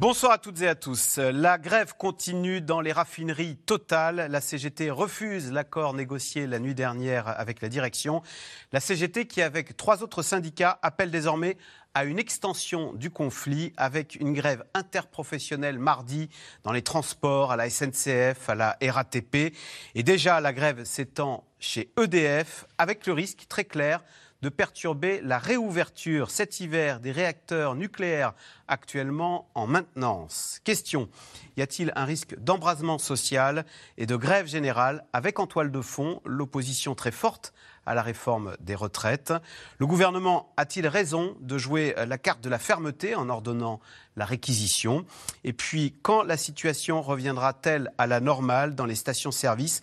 Bonsoir à toutes et à tous. La grève continue dans les raffineries totales. La CGT refuse l'accord négocié la nuit dernière avec la direction. La CGT qui, avec trois autres syndicats, appelle désormais à une extension du conflit avec une grève interprofessionnelle mardi dans les transports, à la SNCF, à la RATP. Et déjà, la grève s'étend chez EDF avec le risque très clair de perturber la réouverture cet hiver des réacteurs nucléaires actuellement en maintenance. Question, y a-t-il un risque d'embrasement social et de grève générale avec en toile de fond l'opposition très forte à la réforme des retraites? Le gouvernement a-t-il raison de jouer la carte de la fermeté en ordonnant la réquisition Et puis, quand la situation reviendra-t-elle à la normale dans les stations-service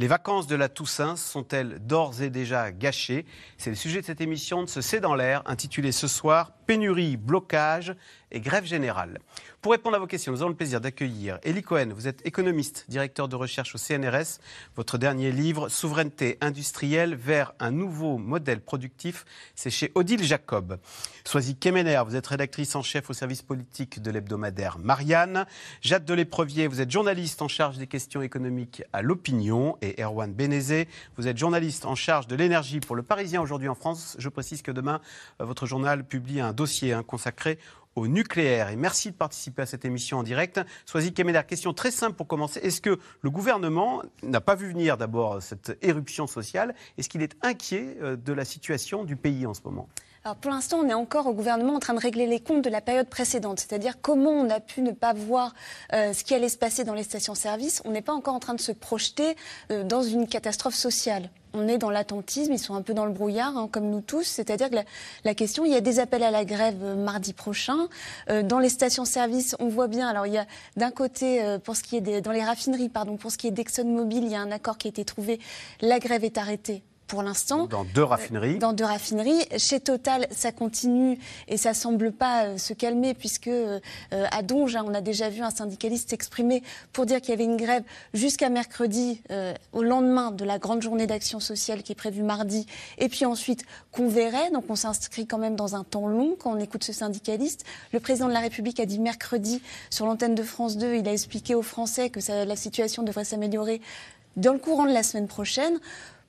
les vacances de la Toussaint sont-elles d'ores et déjà gâchées? C'est le sujet de cette émission de ce C'est dans l'air, intitulée ce soir Pénurie, blocage et grève générale. Pour répondre à vos questions, nous avons le plaisir d'accueillir Elie Cohen. Vous êtes économiste, directeur de recherche au CNRS. Votre dernier livre, Souveraineté industrielle vers un nouveau modèle productif, c'est chez Odile Jacob. Soisy Kemener, vous êtes rédactrice en chef au service politique de l'hebdomadaire Marianne. Jade Deléprevier, vous êtes journaliste en charge des questions économiques à l'opinion. Et Erwan Bénézé, vous êtes journaliste en charge de l'énergie pour le Parisien aujourd'hui en France. Je précise que demain, euh, votre journal publie un dossier hein, consacré au nucléaire. Et merci de participer à cette émission en direct. Soisy Kemener, question très simple pour commencer. Est-ce que le gouvernement n'a pas vu venir d'abord cette éruption sociale? Est-ce qu'il est inquiet euh, de la situation du pays en ce moment? Pour l'instant, on est encore au gouvernement en train de régler les comptes de la période précédente, c'est-à-dire comment on a pu ne pas voir euh, ce qui allait se passer dans les stations-service. On n'est pas encore en train de se projeter euh, dans une catastrophe sociale on est dans l'attentisme, ils sont un peu dans le brouillard, hein, comme nous tous. C'est-à-dire que la, question, il y a des appels à la grève euh, mardi prochain. dans les stations-service, on voit bien. Alors, il y a d'un côté, pour ce qui est dans les raffineries, pardon, pour ce qui est d'ExxonMobil, il y a un accord qui a été trouvé. La grève est arrêtée pour l'instant. Dans deux raffineries Dans deux raffineries. Chez Total, ça continue et ça semble pas euh, se calmer puisque euh, à Donge, hein, on a déjà vu un syndicaliste s'exprimer pour dire qu'il y avait une grève jusqu'à mercredi, euh, au lendemain de la grande journée d'action sociale qui est prévue mardi, et puis ensuite qu'on verrait. Donc on s'inscrit quand même dans un temps long quand on écoute ce syndicaliste. Le président de la République a dit mercredi sur l'antenne de France 2, il a expliqué aux Français que ça, la situation devrait s'améliorer dans le courant de la semaine prochaine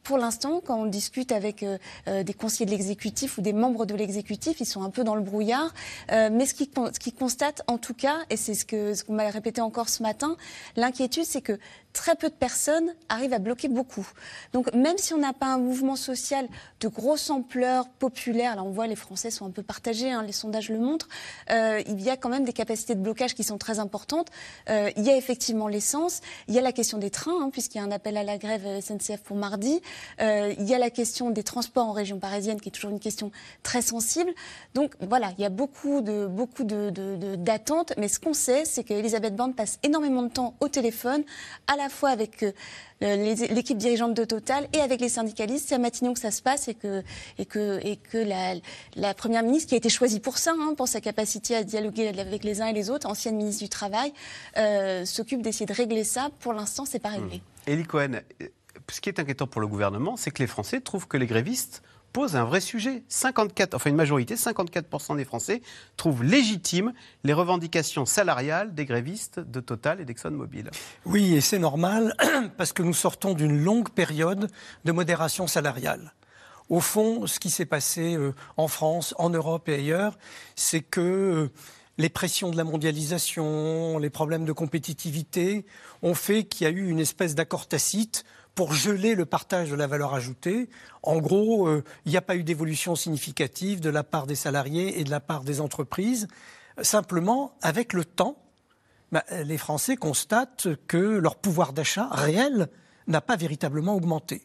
pour l'instant, quand on discute avec euh, euh, des conseillers de l'exécutif ou des membres de l'exécutif, ils sont un peu dans le brouillard. Euh, mais ce qu'ils qui constatent, en tout cas, et c'est ce qu'on ce qu'on m'a répété encore ce matin, l'inquiétude, c'est que très peu de personnes arrivent à bloquer beaucoup. Donc même si on n'a pas un mouvement social de grosse ampleur, populaire, là on voit les Français sont un peu partagés, hein, les sondages le montrent, euh, il y a quand même des capacités de blocage qui sont très importantes. Euh, il y a effectivement l'essence, il y a la question des trains, hein, puisqu'il y a un appel à la grève SNCF pour mardi, euh, il y a la question des transports en région parisienne qui est toujours une question très sensible. Donc voilà, il y a beaucoup de beaucoup d'attentes, mais ce qu'on sait, c'est qu'Elisabeth Borne passe énormément de temps au téléphone, à la fois avec euh, l'équipe dirigeante de Total et avec les syndicalistes. C'est à Matignon que ça se passe et que, la, Première ministre, qui a été choisie pour ça, hein, pour sa capacité à dialoguer avec les uns et les autres, ancienne ministre du Travail, euh, s'occupe d'essayer de régler ça. Pour l'instant, c'est pas réglé. Mmh. Cohen, ce qui est inquiétant pour le gouvernement, c'est que les Français trouvent que les grévistes pose un vrai sujet. 54, enfin une majorité, 54% des Français trouvent légitimes les revendications salariales des grévistes de Total et d'ExxonMobil. Oui, et c'est normal parce que nous sortons d'une longue période de modération salariale. Au fond, ce qui s'est passé euh, en France, en Europe et ailleurs, c'est que euh, les pressions de la mondialisation, les problèmes de compétitivité ont fait qu'il y a eu une espèce d'accord tacite pour geler le partage de la valeur ajoutée. En gros, euh, il n'y a pas eu d'évolution significative de la part des salariés et de la part des entreprises. Simplement, avec le temps, bah, les Français constatent que leur pouvoir d'achat réel n'a pas véritablement augmenté.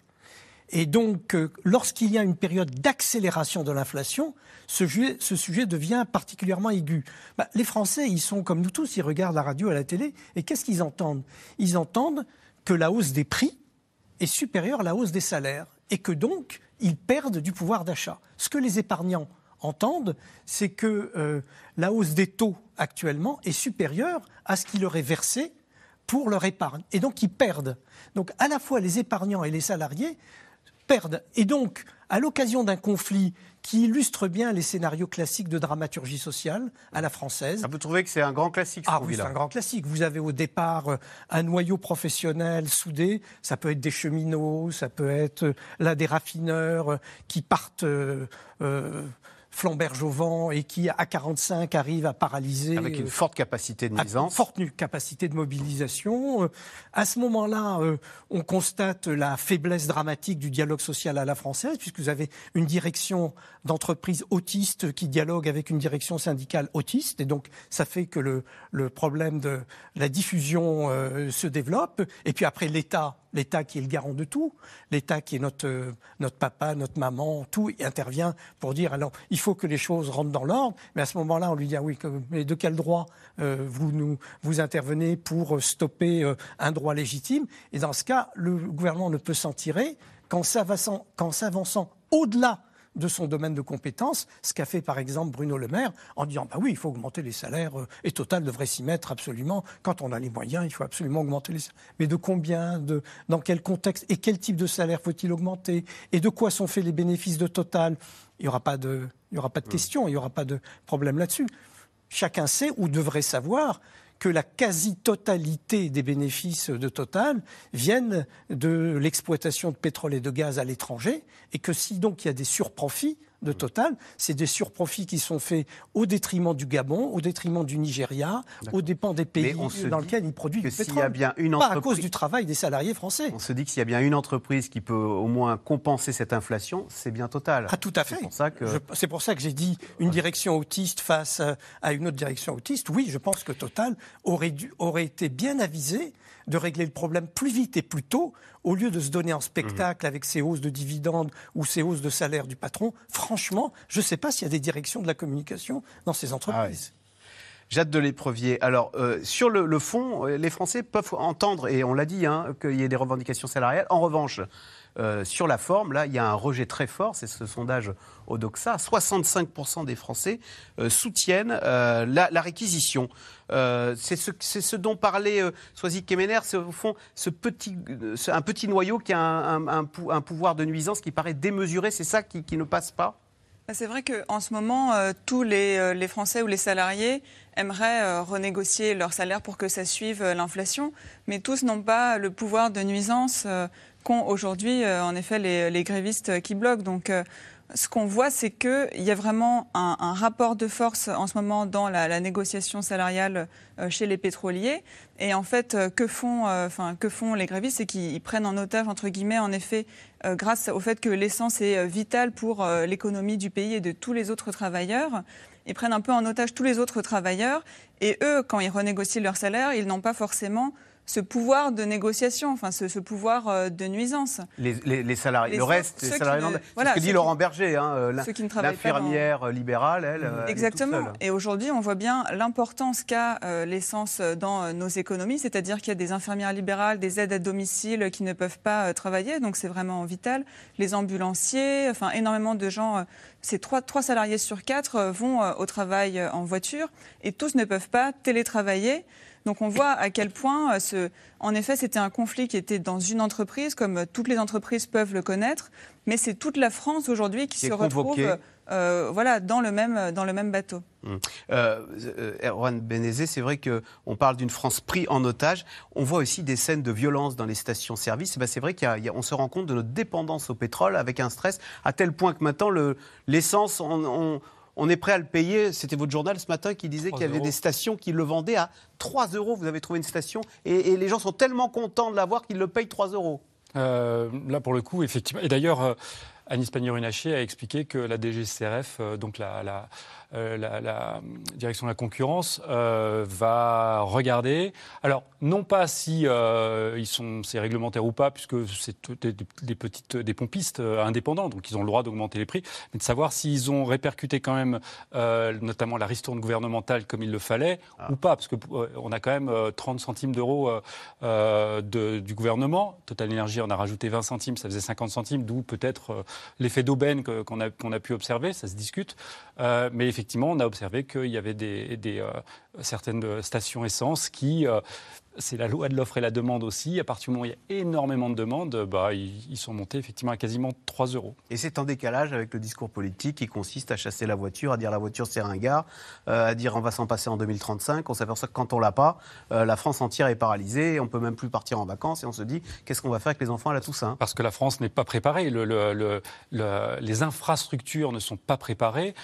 Et donc, euh, lorsqu'il y a une période d'accélération de l'inflation, ce, sujet devient particulièrement aigu. Bah, les Français, ils sont comme nous tous, ils regardent la radio, à la télé, et qu'est-ce qu'ils entendent? Ils entendent que la hausse des prix est supérieure à la hausse des salaires et que donc ils perdent du pouvoir d'achat. Ce que les épargnants entendent, c'est que euh, la hausse des taux actuellement est supérieure à ce qui leur est versé pour leur épargne. Et donc, ils perdent. Donc, à la fois les épargnants et les salariés perdent. Et donc, à l'occasion d'un conflit qui illustre bien les scénarios classiques de dramaturgie sociale à la française. Ah, vous trouvez que c'est un grand classique Ah oui, c'est un grand classique. Vous avez au départ euh, un noyau professionnel soudé. Ça peut être des cheminots, ça peut être euh, là des raffineurs euh, qui partent flamberge au vent et qui, à 45, arrive à paralyser. Avec une forte capacité de nuisance. Une forte capacité de mobilisation. Euh, à ce moment-là, euh, on constate la faiblesse dramatique du dialogue social à la française, puisque vous avez une direction d'entreprise autiste qui dialogue avec une direction syndicale autiste. Et donc, ça fait que le, le problème de la diffusion euh, se développe. Et puis après, l'État l'État qui est le garant de tout, l'État qui est notre, notre papa, notre maman, tout intervient pour dire alors il faut que les choses rentrent dans l'ordre. Mais à ce moment-là, on lui dit ah oui, mais de quel droit euh, vous, nous, vous intervenez pour stopper euh, un droit légitime? Et dans ce cas, le gouvernement ne peut s'en tirer qu'en s'avançant au-delà de son domaine de compétences, ce qu'a fait par exemple Bruno Le Maire en disant bah oui, il faut augmenter les salaires euh, et Total devrait s'y mettre absolument. Quand on a les moyens, il faut absolument augmenter les salaires. Mais de combien, de, dans quel contexte et quel type de salaire faut-il augmenter et de quoi sont faits les bénéfices de Total? Il n'y aura pas de, il y aura pas de question, il n'y aura pas de problème là-dessus. Chacun sait ou devrait savoir que la quasi-totalité des bénéfices de Total viennent de l'exploitation de pétrole et de gaz à l'étranger, et que si donc il y a des surprofits, de Total, c'est des surprofits qui sont faits au détriment du Gabon, au détriment du Nigeria, au dépens des pays dans lesquels ils produisent du pétrole. Y a bien une Pas à cause du travail des salariés français. On se dit que s'il y a bien une entreprise qui peut au moins compenser cette inflation, c'est bien Total. Ah, tout à fait. C'est pour ça que, pour ça que j'ai dit une direction autiste face à une autre direction autiste. Oui, je pense que Total aurait, dû, aurait été bien avisé de régler le problème plus vite et plus tôt, au lieu de se donner en spectacle avec ces hausses de dividendes ou ces hausses de salaire du patron. Franchement, je ne sais pas s'il y a des directions de la communication dans ces entreprises. Ah Jade de l'éprevier. Alors, euh, sur le, fond, euh, les Français peuvent entendre, et on l'a dit, hein, qu'il y ait des revendications salariales. En revanche, euh, sur la forme, là, il y a un rejet très fort, c'est ce sondage Odoxa. 65% des Français soutiennent la, réquisition. c'est ce, dont parlait Soisy Kemener, c'est au fond ce petit, un petit noyau qui a un, pouvoir de nuisance qui paraît démesuré, c'est ça qui, ne passe pas? Bah, c'est vrai qu'en ce moment, tous les, Français ou les salariés aimeraient euh, renégocier leur salaire pour que ça suive euh, l'inflation, mais tous n'ont pas le pouvoir de nuisance euh, qu'ont aujourd'hui, en effet, les, grévistes qui bloquent. Donc, ce qu'on voit, c'est qu'il y a vraiment un, rapport de force en ce moment dans la, négociation salariale chez les pétroliers. Et en fait, que font, enfin, que font les grévistes C'est qu'ils prennent en otage, entre guillemets, en effet, grâce au fait que l'essence est vitale pour l'économie du pays et de tous les autres travailleurs ils prennent un peu en otage tous les autres travailleurs. Et eux, quand ils renégocient leur salaire, ils n'ont pas forcément ce pouvoir de négociation, enfin ce, pouvoir euh, de nuisance. Les, salariés, le reste, les salariés, c'est ce que dit Laurent Berger, hein, euh, l'infirmière dans... libérale, elle. Exactement. Et aujourd'hui, on voit bien l'importance qu'a euh, l'essence dans nos économies, c'est-à-dire qu'il y a des infirmières libérales, des aides à domicile qui ne peuvent pas travailler, donc c'est vraiment vital. Les ambulanciers, enfin énormément de gens, ces trois, trois salariés sur quatre vont au travail en voiture et tous ne peuvent pas télétravailler. Donc on voit à quel point, euh, en effet, c'était un conflit qui était dans une entreprise, comme toutes les entreprises peuvent le connaître, mais c'est toute la France aujourd'hui qui, se retrouve euh, voilà, dans, le même, dans le même bateau. Hum. Euh, Erwan Benezé, c'est vrai qu'on parle d'une France prise en otage. On voit aussi des scènes de violence dans les stations-service. Ben c'est vrai qu'on se rend compte de notre dépendance au pétrole avec un stress à tel point que maintenant l'essence, on, on est prêt à le payer. C'était votre journal ce matin qui disait qu'il y avait des stations qui le vendaient à 3 euros. Vous avez trouvé une station et, les gens sont tellement contents de l'avoir qu'ils le payent 3 euros. Euh, là, pour le coup, effectivement. Et d'ailleurs, euh, Anis Pannier-Runacher a expliqué que la DGCRF, euh, donc la, la, direction de la concurrence va regarder. Alors, non pas si ils sont, c'est réglementaire ou pas, puisque c'est des, petites, des pompistes indépendants, donc ils ont le droit d'augmenter les prix, mais de savoir s'ils ont répercuté quand même, notamment la ristourne gouvernementale comme il le fallait, ah. ou pas, parce qu'on a quand même 30 centimes d'euros du gouvernement. Total Énergie en a rajouté 20 centimes, ça faisait 50 centimes, d'où peut-être l'effet d'aubaine qu'on a, qu'on a pu observer, ça se discute. Euh, mais effectivement, on a observé qu'il y avait des, euh, certaines stations essence qui euh, c'est la loi de l'offre et la demande aussi. À partir du moment où il y a énormément de demandes, bah, ils, sont montés effectivement à quasiment 3 euros. Et c'est en décalage avec le discours politique qui consiste à chasser la voiture, à dire la voiture c'est ringard, euh, à dire on va s'en passer en 2035. On s'aperçoit que quand on l'a pas, euh, la France entière est paralysée, on peut même plus partir en vacances et on se dit qu'est-ce qu'on va faire avec les enfants à la Toussaint? Parce que la France n'est pas préparée. les infrastructures ne sont pas préparées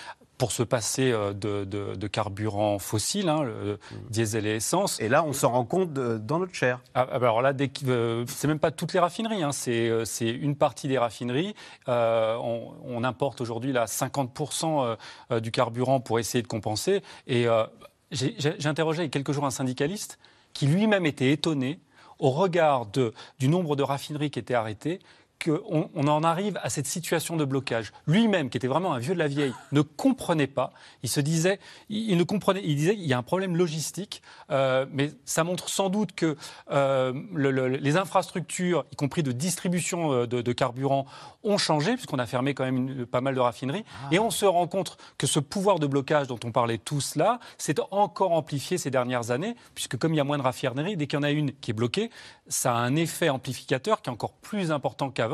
pour se passer euh, de, de, carburant fossile, hein, le diesel et essence. Et là, on s'en rend compte dans notre chair. Ah, ah bah alors là, euh, c'est même pas toutes les raffineries, hein, euh, c'est une partie des raffineries. on, importe aujourd'hui 50% du carburant pour essayer de compenser. Et j'ai interrogé il y a quelques jours un syndicaliste qui lui-même était étonné au regard de, du nombre de raffineries qui étaient arrêtées qu'on on en arrive à cette situation de blocage. Lui-même, qui était vraiment un vieux de la vieille, ne comprenait pas. Il se disait, il, ne comprenait, il disait, il y a un problème logistique, euh, mais ça montre sans doute que euh, les infrastructures, y compris de distribution euh, de, carburant, ont changé puisqu'on a fermé quand même pas mal de raffineries, ah. et on se rend compte que ce pouvoir de blocage dont on parlait tous là, s'est encore amplifié ces dernières années, puisque comme il y a moins de raffineries, dès qu'il y en a une qui est bloquée, ça a un effet amplificateur qui est encore plus important qu'avant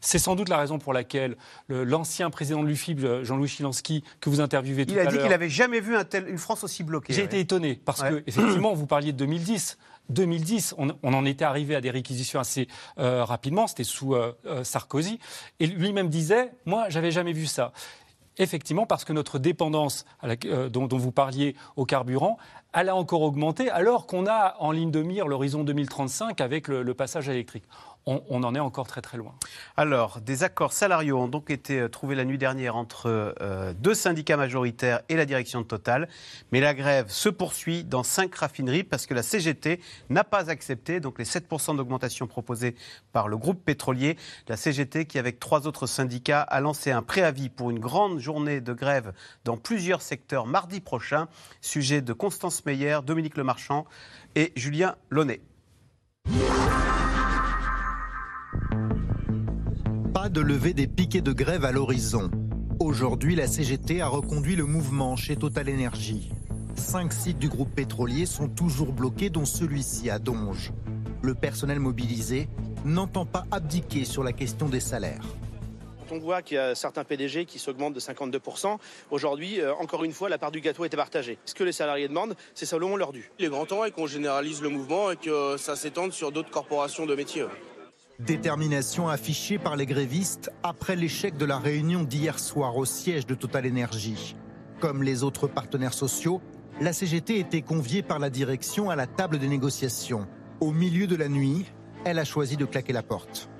c'est sans doute la raison pour laquelle l'ancien président de l'UFIB, Jean-Louis Chilansky, que vous interviewez tout à l'heure... Il a dit qu'il n'avait jamais vu une France aussi bloquée. J'ai été étonné, parce que, effectivement, vous parliez de 2010. 2010, on, en était arrivé à des réquisitions assez euh, rapidement, c'était sous euh, euh, Sarkozy, et lui-même disait, moi, j'avais jamais vu ça. Effectivement, parce que notre dépendance dont, vous parliez au carburant, elle a encore augmenté, alors qu'on a en ligne de mire l'horizon 2035 avec le passage électrique on, en est encore très très loin. Alors, des accords salariaux ont donc été euh, trouvés la nuit dernière entre euh, deux syndicats majoritaires et la direction de Total. Mais la grève se poursuit dans cinq raffineries parce que la CGT n'a pas accepté donc les 7% d'augmentation proposés par le groupe pétrolier. La CGT, qui avec trois autres syndicats, a lancé un préavis pour une grande journée de grève dans plusieurs secteurs mardi prochain. Sujet de Constance Meyer, Dominique Lemarchand et Julien Launay. De lever des piquets de grève à l'horizon. Aujourd'hui, la CGT a reconduit le mouvement chez Total Energy. Cinq sites du groupe pétrolier sont toujours bloqués, dont celui-ci à Donge. Le personnel mobilisé n'entend pas abdiquer sur la question des salaires. On voit qu'il y a certains PDG qui s'augmentent de 52%. Aujourd'hui, euh, encore une fois, la part du gâteau était partagée. Ce que les salariés demandent, c'est simplement leur dû. Il est grand temps et qu'on généralise le mouvement et que ça s'étende sur d'autres corporations de métiers. Détermination affichée par les grévistes après l'échec de la réunion d'hier soir au siège de Total Energy. Comme les autres partenaires sociaux, la CGT était conviée par la direction à la table des négociations. Au milieu de la nuit, elle a choisi de claquer la porte.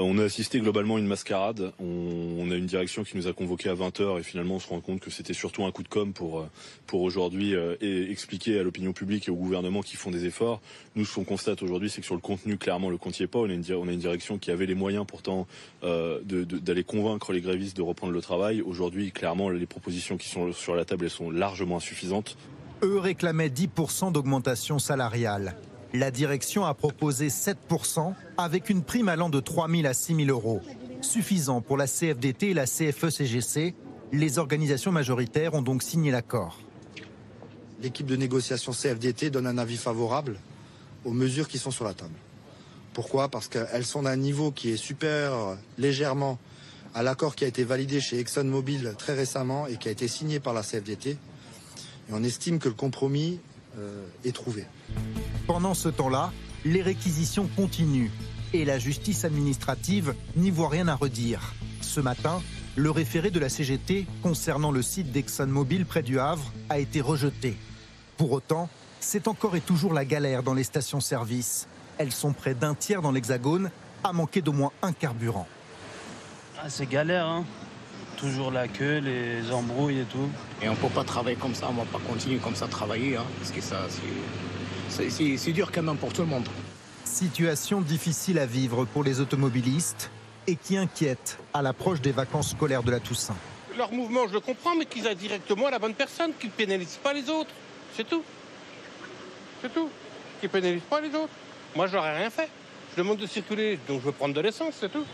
Euh, on a assisté globalement à une mascarade. On, a une direction qui nous a convoqués à 20h et finalement on se rend compte que c'était surtout un coup de com pour, euh, aujourd'hui euh, expliquer à l'opinion publique et au gouvernement qu'ils font des efforts. Nous, ce qu'on constate aujourd'hui, c'est que sur le contenu, clairement, le compte n'y est pas. On a, une, on a une direction qui avait les moyens pourtant d'aller convaincre les grévistes de reprendre le travail. Aujourd'hui, clairement, les propositions qui sont sur la table, elles sont largement insuffisantes. Eux réclamaient 10% d'augmentation salariale. La direction a proposé 7% avec une prime allant de 3 000 à 6 000 euros. Suffisant pour la CFDT et la CFE-CGC. Les organisations majoritaires ont donc signé l'accord. L'équipe de négociation CFDT donne un avis favorable aux mesures qui sont sur la table. Pourquoi? Parce qu'elles sont d'un niveau qui est supérieur légèrement à l'accord qui a été validé chez ExxonMobil très récemment et qui a été signé par la CFDT. On estime que le compromis est trouvé. Pendant ce temps-là, les réquisitions continuent et la justice administrative n'y voit rien à redire. Ce matin, le référé de la CGT concernant le site d'ExxonMobil près du Havre a été rejeté. Pour autant, c'est encore et toujours la galère dans les stations-service. Elles sont près d'un tiers dans l'Hexagone à manquer d'au moins un carburant. Ah, c'est galère, hein toujours la queue, les embrouilles et tout. Et on peut pas travailler comme ça, on va pas continuer comme ça à travailler, hein, parce que ça, c'est dur quand même pour tout le monde. Situation difficile à vivre pour les automobilistes et qui inquiète à l'approche des vacances scolaires de la Toussaint. Leur mouvement, je le comprends, mais qu'ils aillent directement à la bonne personne, qu'ils ne pénalisent pas les autres. C'est tout. C'est tout. Qu'ils ne pénalisent pas les autres. Moi, je n'aurais rien fait. Je demande de circuler, donc je veux prendre de l'essence, c'est tout.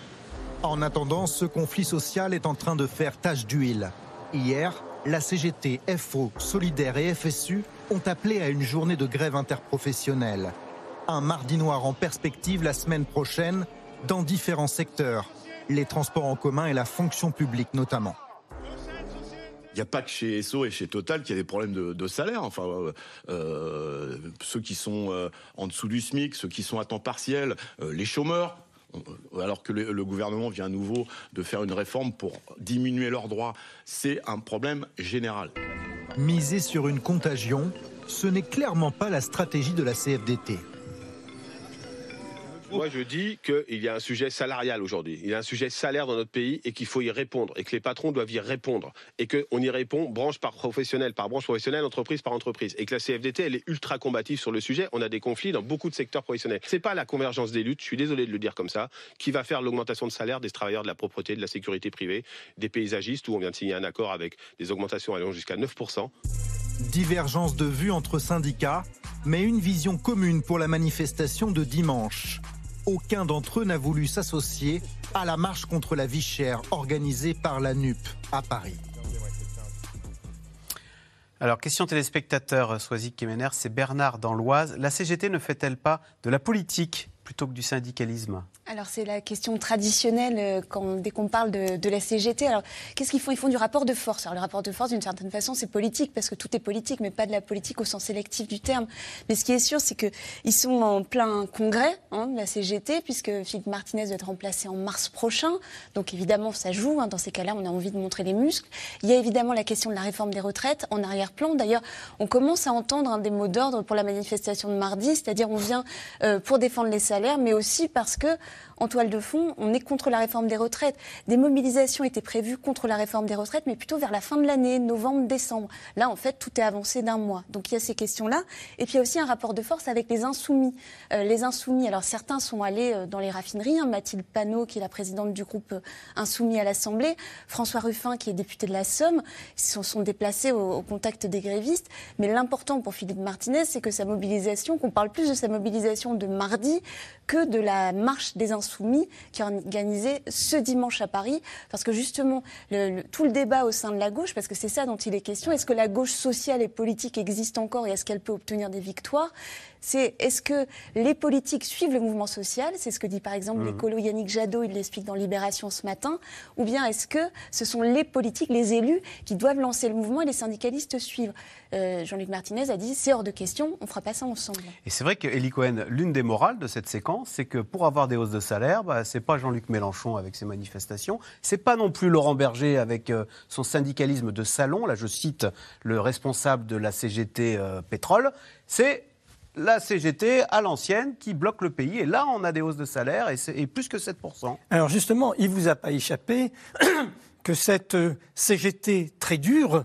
En attendant, ce conflit social est en train de faire tache d'huile. Hier, la CGT, FO, Solidaire et FSU ont appelé à une journée de grève interprofessionnelle. Un mardi noir en perspective la semaine prochaine dans différents secteurs, les transports en commun et la fonction publique notamment. Il n'y a pas que chez Esso et chez Total qu'il y a des problèmes de, salaire. Enfin, euh, euh, ceux qui sont euh, en dessous du SMIC, ceux qui sont à temps partiel, les chômeurs, alors que le, gouvernement vient à nouveau de faire une réforme pour diminuer leurs droits, c'est un problème général. Miser sur une contagion, ce n'est clairement pas la stratégie de la CFDT. Moi, je dis qu'il y a un sujet salarial aujourd'hui. Il y a un sujet salaire dans notre pays et qu'il faut y répondre et que les patrons doivent y répondre et qu'on y répond branche par professionnel, par branche professionnelle, entreprise par entreprise. Et que la CFDT, elle est ultra combative sur le sujet. On a des conflits dans beaucoup de secteurs professionnels. C'est pas la convergence des luttes, je suis désolé de le dire comme ça, qui va faire l'augmentation de salaire des travailleurs de la propreté, de la sécurité privée, des paysagistes où on vient de signer un accord avec des augmentations allant jusqu'à 9%. Divergence de vues entre syndicats, mais une vision commune pour la manifestation de dimanche aucun d'entre eux n'a voulu s'associer à la marche contre la vie chère organisée par la NUP à Paris. Alors, question téléspectateur, Soisic Kemener, c'est Bernard dans l'Oise. La CGT ne fait-elle pas de la politique plutôt que du syndicalisme? Alors c'est la question traditionnelle euh, quand, dès qu'on parle de, la CGT. Alors qu'est-ce qu'ils font Ils font du rapport de force. Alors le rapport de force, d'une certaine façon, c'est politique parce que tout est politique, mais pas de la politique au sens sélectif du terme. Mais ce qui est sûr, c'est qu'ils sont en plein congrès hein, de la CGT puisque Philippe Martinez doit être remplacé en mars prochain. Donc évidemment, ça joue. Hein. Dans ces cas-là, on a envie de montrer les muscles. Il y a évidemment la question de la réforme des retraites en arrière-plan. D'ailleurs, on commence à entendre un des mots d'ordre pour la manifestation de mardi, c'est-à-dire on vient euh, pour défendre les salaires, mais aussi parce que en toile de fond, on est contre la réforme des retraites. Des mobilisations étaient prévues contre la réforme des retraites, mais plutôt vers la fin de l'année, novembre-décembre. Là, en fait, tout est avancé d'un mois. Donc il y a ces questions-là. Et puis il y a aussi un rapport de force avec les insoumis. Euh, les insoumis, alors certains sont allés euh, dans les raffineries. Hein. Mathilde Panot, qui est la présidente du groupe euh, Insoumis à l'Assemblée, François Ruffin, qui est député de la Somme, ils se sont déplacés au, contact des grévistes. Mais l'important pour Philippe Martinez, c'est que sa mobilisation, qu'on parle plus de sa mobilisation de mardi que de la marche des Insoumis qui est organisée ce dimanche à Paris. Parce que justement, tout le débat au sein de la gauche, parce que c'est ça dont il est question, est-ce que la gauche sociale et politique existe encore et est-ce qu'elle peut obtenir des victoires? C'est est-ce que les politiques suivent le mouvement social? C'est ce que dit par exemple mmh. l'écolo Yannick Jadot, il l'explique dans Libération ce matin. Ou bien est-ce que ce sont les politiques, les élus qui doivent lancer le mouvement et les syndicalistes suivre? Euh, Jean-Luc Martinez a dit c'est hors de question, on ne fera pas ça ensemble. Et c'est vrai que Cohen, l'une des morales de cette séquence, c'est que pour avoir des hausses de salaire, bah, c'est pas Jean-Luc Mélenchon avec ses manifestations, c'est pas non plus Laurent Berger avec euh, son syndicalisme de salon. Là, je cite le responsable de la CGT euh, Pétrole, c'est la CGT à l'ancienne qui bloque le pays. Et là, on a des hausses de salaire et, plus que 7%. Alors justement, il ne vous a pas échappé que cette euh, CGT très dure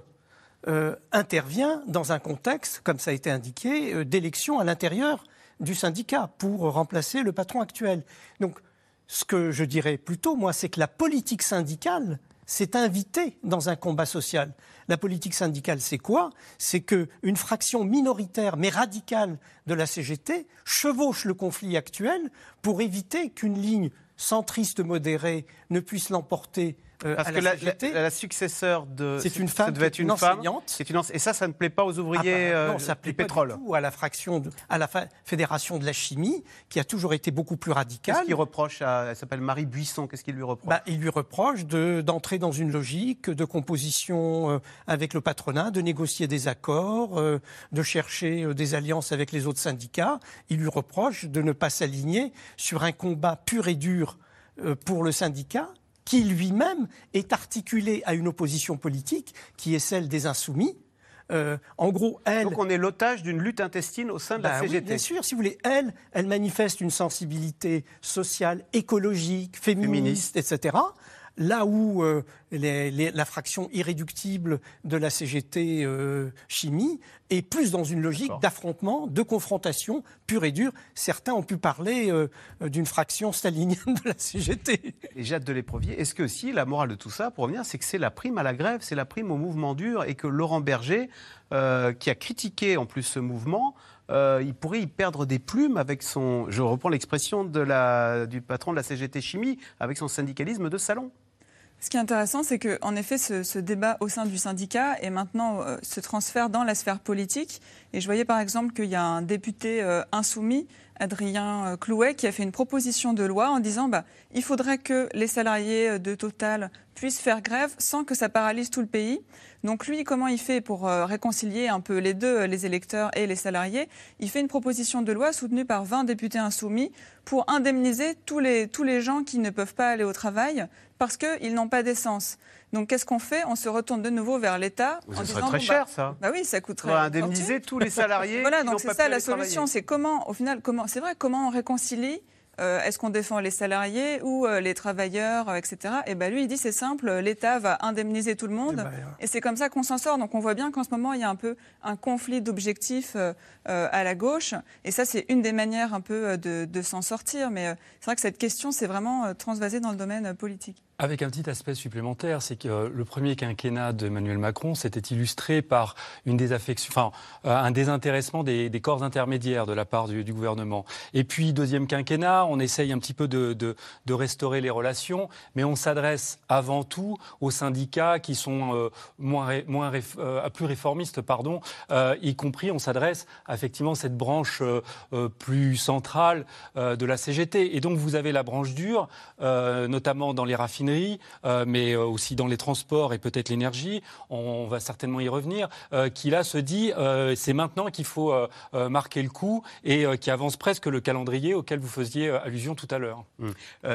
euh, intervient dans un contexte, comme ça a été indiqué, euh, d'élection à l'intérieur du syndicat pour remplacer le patron actuel. Donc, ce que je dirais plutôt, moi, c'est que la politique syndicale s'est invitée dans un combat social. La politique syndicale, c'est quoi? C'est qu'une fraction minoritaire mais radicale de la CGT chevauche le conflit actuel pour éviter qu'une ligne centriste modérée ne puisse l'emporter euh, Parce que la, la, successeur de. C'est une femme. devait être une, enseignante. Une, et ça, ça ne plaît pas aux ouvriers ah bah, non, euh, ça plaît pas pétrole. Du tout à la fraction, à la fédération de la chimie, qui a toujours été beaucoup plus radicale. Qu'est-ce qu'il reproche à, Elle s'appelle Marie Buisson. Qu'est-ce qu'il lui reproche? Bah, Il lui reproche d'entrer dans une logique de composition euh, avec le patronat, de négocier des accords, de chercher des alliances avec les autres syndicats. Il lui reproche de ne pas s'aligner sur un combat pur et dur pour le syndicat qui lui-même est articulé à une opposition politique qui est celle des insoumis. Euh, en gros, elle. Donc on est l'otage d'une lutte intestine au sein de la CGT. Bah oui, bien sûr, si vous voulez, elle, elle manifeste une sensibilité sociale, écologique, féministe, etc. Là où euh, la fraction irréductible de la CGT euh, chimie et plus dans une logique d'affrontement, de confrontation pure et dure. Certains ont pu parler euh, d'une fraction stalinienne de la CGT. Et Jade de l'Éprevier, est-ce que aussi la morale de tout ça, pour revenir, c'est que c'est la prime à la grève, c'est la prime au mouvement dur et que Laurent Berger, qui a critiqué en plus ce mouvement, il pourrait y perdre des plumes avec son, je reprends l'expression du patron de la CGT Chimie, avec son syndicalisme de salon. Ce qui est intéressant, c'est qu'en effet, ce, débat au sein du syndicat est maintenant euh, se transfère dans la sphère politique. Et je voyais par exemple qu'il y a un député euh, insoumis, Adrien euh, Clouet, qui a fait une proposition de loi en disant bah, il faudrait que les salariés de Total puissent faire grève sans que ça paralyse tout le pays. Donc lui, comment il fait pour réconcilier un peu les deux, les électeurs et les salariés? Il fait une proposition de loi soutenue par 20 députés insoumis pour indemniser tous les, tous les gens qui ne peuvent pas aller au travail parce qu'ils n'ont pas d'essence. Donc qu'est-ce qu'on fait? On se retourne de nouveau vers l'État. Ça serait très cher, bah, ça. Bah oui, ça coûterait. On va indemniser tous les salariés. voilà, donc c'est ça la solution. C'est comment, au final, comment, c'est vrai, comment on réconcilie euh, est-ce qu'on défend les salariés ou euh, les travailleurs, euh, etc. Et ben lui, il dit c'est simple, l'État va indemniser tout le monde. Eh ben, et, c'est comme ça qu'on s'en sort. Donc on voit bien qu'en ce moment, il y a un peu un conflit d'objectifs à la gauche. Et ça, c'est une des manières un peu de, de s'en sortir. Mais c'est vrai que cette question, c'est vraiment transvasé dans le domaine politique. Avec un petit aspect supplémentaire, c'est que euh, le premier quinquennat d'Emmanuel Macron s'était illustré par euh, un désintéressement des, corps intermédiaires de la part du, gouvernement. Et puis, deuxième quinquennat, on essaye un petit peu de, restaurer les relations, mais on s'adresse avant tout aux syndicats qui sont euh, moins plus réformistes, pardon, y compris on s'adresse à effectivement cette branche plus centrale de la CGT. Et donc, vous avez la branche dure, notamment dans les raffineries euh, mais euh, aussi dans les transports et peut-être l'énergie, on, va certainement y revenir, euh, qui là se dit c'est maintenant qu'il faut marquer le coup et qui avance presque le calendrier auquel vous faisiez allusion tout à l'heure. Mmh.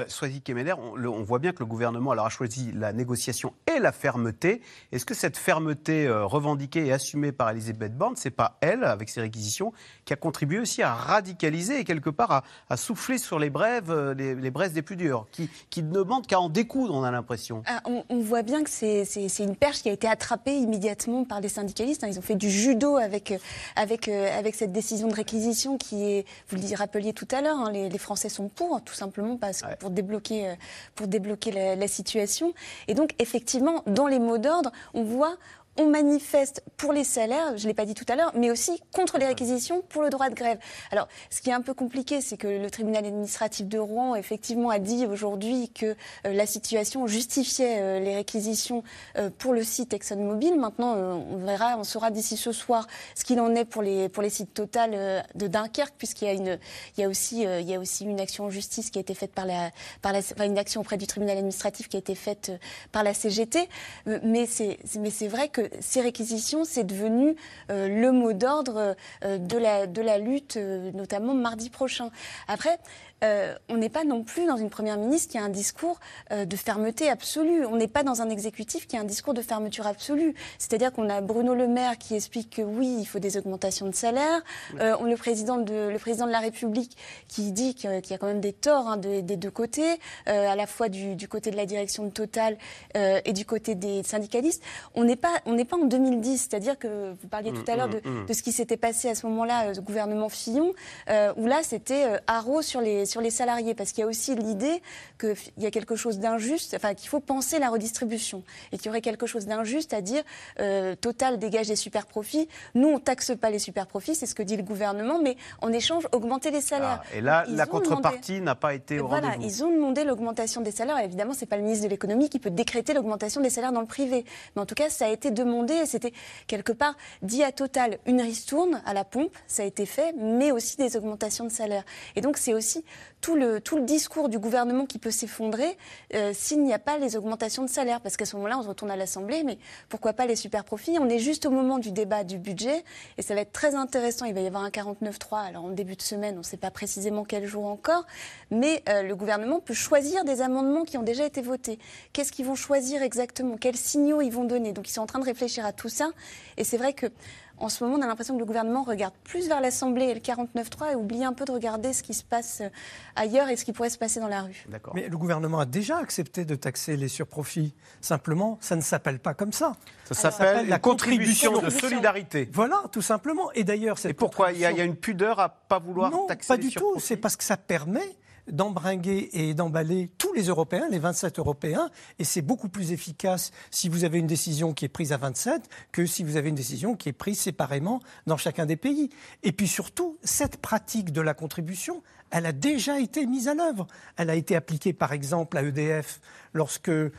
Sois-y Kemener, on, on, voit bien que le gouvernement alors, a choisi la négociation et la fermeté. Est-ce que cette fermeté revendiquée et assumée par Elisabeth Borne, c'est pas elle, avec ses réquisitions, qui a contribué aussi à radicaliser et quelque part à, souffler sur les brèves, les, les braises des plus dures, qui, qui ne demandent qu'à en découdre on a l'impression. Ah, on, voit bien que c'est une perche qui a été attrapée immédiatement par les syndicalistes. Hein. Ils ont fait du judo avec, euh, avec, euh, avec cette décision de réquisition qui est, vous le rappeliez tout à l'heure, hein, les, Français sont pour, tout simplement parce, pour débloquer, euh, pour débloquer la, la situation. Et donc, effectivement, dans les mots d'ordre, on voit on manifeste pour les salaires, je ne l'ai pas dit tout à l'heure, mais aussi contre les réquisitions pour le droit de grève. Alors, ce qui est un peu compliqué, c'est que le tribunal administratif de Rouen, effectivement, a dit aujourd'hui que euh, la situation justifiait euh, les réquisitions euh, pour le site ExxonMobil. Maintenant, on verra, on saura d'ici ce soir ce qu'il en est pour les, pour les sites Total de Dunkerque, puisqu'il y a une, il y a aussi, il y a aussi une action en justice qui a été faite par la, par la, enfin, une action auprès du tribunal administratif qui a été faite par la CGT. Mais c'est, mais c'est vrai que ces réquisitions, c'est devenu euh, le mot d'ordre euh, de, la, lutte, euh, notamment mardi prochain. Après, euh, on n'est pas non plus dans une première ministre qui a un discours euh, de fermeté absolue. On n'est pas dans un exécutif qui a un discours de fermeture absolue. C'est-à-dire qu'on a Bruno Le Maire qui explique que oui, il faut des augmentations de salaire. Euh, le, président de, le président de la République qui dit qu'il y a quand même des torts hein, des deux côtés, à la fois du, côté de la direction de Total et du côté des syndicalistes. On n'est pas, on n'est pas en 2010. C'est-à-dire que vous parliez tout à l'heure de, de, ce qui s'était passé à ce moment-là, au gouvernement Fillon, où là, c'était haro sur les sur les salariés, parce qu'il y a aussi l'idée qu'il y a quelque chose d'injuste, enfin qu'il faut penser la redistribution, et qu'il y aurait quelque chose d'injuste à dire euh, Total dégage des super profits, nous on taxe pas les super profits, c'est ce que dit le gouvernement, mais en échange augmenter les salaires. Ah, et là, la contrepartie n'a pas été au voilà, Ils ont demandé l'augmentation des salaires. Évidemment, c'est pas le ministre de l'économie qui peut décréter l'augmentation des salaires dans le privé, mais en tout cas, ça a été demandé et c'était quelque part dit à Total une ristourne à la pompe, ça a été fait, mais aussi des augmentations de salaires. Et donc c'est aussi tout le, tout le discours du gouvernement qui peut s'effondrer euh, s'il n'y a pas les augmentations de salaire. Parce qu'à ce moment-là, on se retourne à l'Assemblée, mais pourquoi pas les super profits? On est juste au moment du débat du budget et ça va être très intéressant. Il va y avoir un 49.3, alors en début de semaine, on ne sait pas précisément quel jour encore, mais euh, le gouvernement peut choisir des amendements qui ont déjà été votés. Qu'est-ce qu'ils vont choisir exactement? Quels signaux ils vont donner? Donc ils sont en train de réfléchir à tout ça. Et c'est vrai que en ce moment, on a l'impression que le gouvernement regarde plus vers l'Assemblée et le 49.3 et oublie un peu de regarder ce qui se passe euh, ailleurs et ce qui pourrait se passer dans la rue. Mais le gouvernement a déjà accepté de taxer les surprofits. Simplement, ça ne s'appelle pas comme ça. Ça s'appelle la contribution de solidarité. Voilà, tout simplement. Et d'ailleurs, Et pourquoi? Il y, a, il y, a une pudeur à pas vouloir non, taxer pas les du tout. C'est parce que ça permet d'embringuer et d'emballer tous les Européens, les 27 Européens, et c'est beaucoup plus efficace si vous avez une décision qui est prise à 27 que si vous avez une décision qui est prise séparément dans chacun des pays. Et puis surtout, cette pratique de la contribution, elle a déjà été mise à l'œuvre. Elle a été appliquée par exemple à EDF lorsque euh,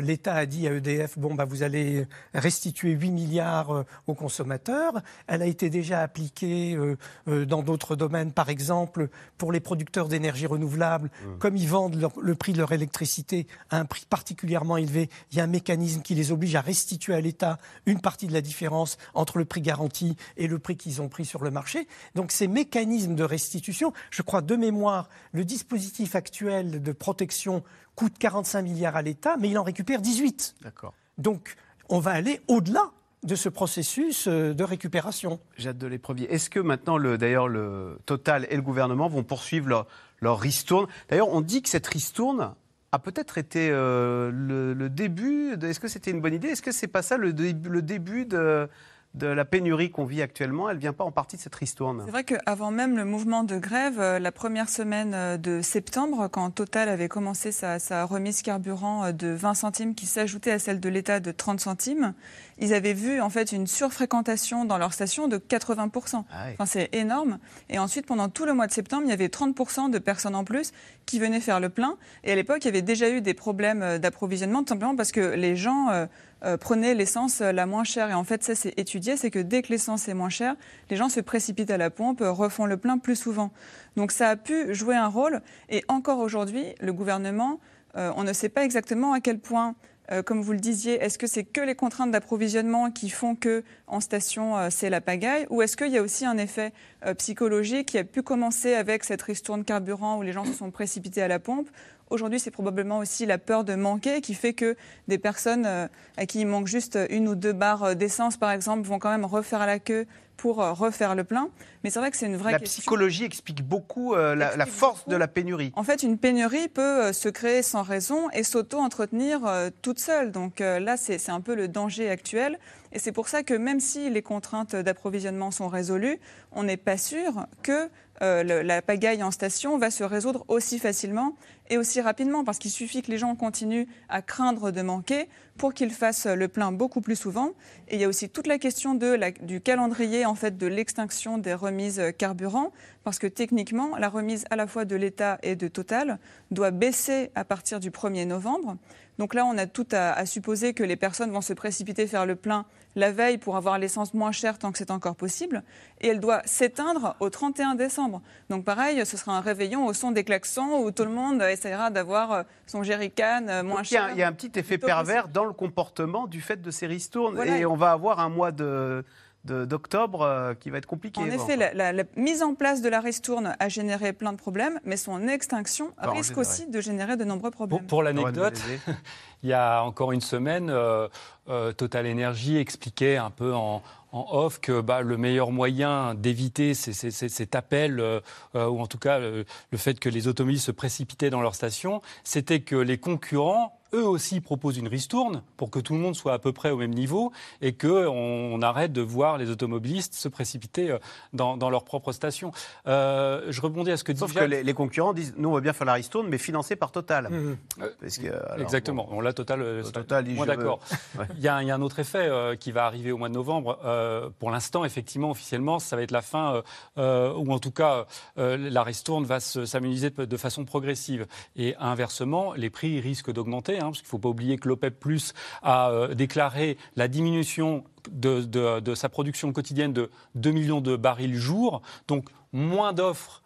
l'État a dit à EDF bon bah vous allez restituer 8 milliards euh, aux consommateurs. Elle a été déjà appliquée euh, dans d'autres domaines, par exemple pour les producteurs d'énergie renouvelable, comme ils vendent leur- le prix de leur électricité à un prix particulièrement élevé, il y a un mécanisme qui les oblige à restituer à l'État une partie de la différence entre le prix garanti et le prix qu'ils ont pris sur le marché. Donc ces mécanismes de restitution, je crois de mémoire, le dispositif actuel de protection coûte 45 milliards à l'État, mais il en récupère 18. D'accord. Donc on va aller au-delà de ce processus euh, de récupération. J'ai hâte de les premiers. Est-ce que maintenant, le, d'ailleurs, le Total et le gouvernement vont poursuivre leur, leur ristourne? D'ailleurs, on dit que cette ristourne a peut-être été euh, le, le début. de- Est-ce que c'était une bonne idée? Est-ce que c'est pas ça le début de, de la pénurie qu'on vit actuellement Elle vient pas en partie de cette ristourne C'est vrai qu'avant même le mouvement de grève, euh, la première semaine euh, de septembre, quand Total avait commencé sa, sa remise carburant euh, de 20 centimes qui s'ajoutait à celle de l'État de 30 centimes, ils avaient vu en fait une surfréquentation dans leur station de 80%. Ah. Enfin, c'est énorme. Et ensuite, pendant tout le mois de septembre, il y avait 30% de personnes en plus qui venaient faire le plein. Et à l'époque, il y avait déjà eu des problèmes d'approvisionnement, tout simplement parce que les gens euh, euh, prenaient l'essence la moins chère. Et en fait, ça, c'est étudié, c'est que dès que l'essence est moins chère, les gens se précipitent à la pompe, refont le plein plus souvent. Donc ça a pu jouer un rôle. Et encore aujourd'hui, le gouvernement, euh, on ne sait pas exactement à quel point euh, comme vous le disiez, est-ce que c'est que les contraintes d'approvisionnement qui font que en station euh, c'est la pagaille, ou est-ce qu'il y a aussi un effet psychologique qui a pu commencer avec cette ristourne carburant où les gens se sont précipités à la pompe Aujourd'hui, c'est probablement aussi la peur de manquer qui fait que des personnes euh, à qui il manque juste une ou deux barres euh, d'essence, par exemple, vont quand même refaire la queue pour euh, refaire le plein. Mais c'est vrai que c'est une vraie La question. psychologie explique beaucoup euh, la, la force beaucoup. de la pénurie. En fait, une pénurie peut se créer sans raison et s'auto-entretenir euh, toute seule. Donc euh, là, c'est un peu le danger actuel. Et c'est pour ça que même si les contraintes d'approvisionnement sont résolues, on n'est pas sûr que le- la pagaille en station va se résoudre aussi facilement et aussi rapidement, parce qu'il suffit que les gens continuent à craindre de manquer pour qu'ils fassent le plein beaucoup plus souvent. Et il y a aussi toute la question du calendrier en fait de l'extinction des remises carburant, parce que techniquement, la remise à la fois de l'État et de Total doit baisser à partir du 1er novembre. Donc là, on a tout à, à supposer que les personnes vont se précipiter faire le plein la veille pour avoir l'essence moins chère tant que c'est encore possible. Et elle doit s'éteindre au 31 décembre. Donc pareil, ce sera un réveillon au son des klaxons où tout le monde essaiera d'avoir euh, son jerrycan euh, moins cher. il y a un petit effet pervers dans le comportement du fait de ces ristournes. Voilà. Et on va avoir un mois de- d'octobre euh, qui va être compliqué. En Bon, effet, la, la- la mise en place de la ristourne a généré plein de problèmes, mais son extinction Pas risque aussi de générer de nombreux problèmes. Pour, pour l'anecdote, il y a encore une semaine, euh, euh, Total Energy expliquait un peu en, en off que bah, le meilleur moyen d'éviter cet appel, euh, ou en tout cas le fait que les automobilistes se précipitaient dans leur station, c'était que les concurrents eux aussi proposent une ristourne pour que tout le monde soit à peu près au même niveau et qu'on on arrête de voir les automobilistes se précipiter euh, dans, dans leur propre station. Euh, je rebondis à ce que dit Sauf que Jacques. les, les concurrents disent nous, on va bien faire la ristourne, mais financée par Total. Mmh. Parce que, alors, Exactement. bon, On l'a total. euh, total, d'accord. Ouais. Il y, a un- il y a un autre effet euh, qui va arriver au mois de novembre. Euh, pour l'instant, effectivement, officiellement, ça va être la fin, euh, euh, ou en tout cas, euh, la ristourne va de, de façon progressive. Et inversement, les prix risquent d'augmenter, hein, parce qu'il ne faut pas oublier que l'OPEP Plus a euh, déclaré la diminution de, sa production quotidienne de 2 millions de barils jour, donc moins d'offres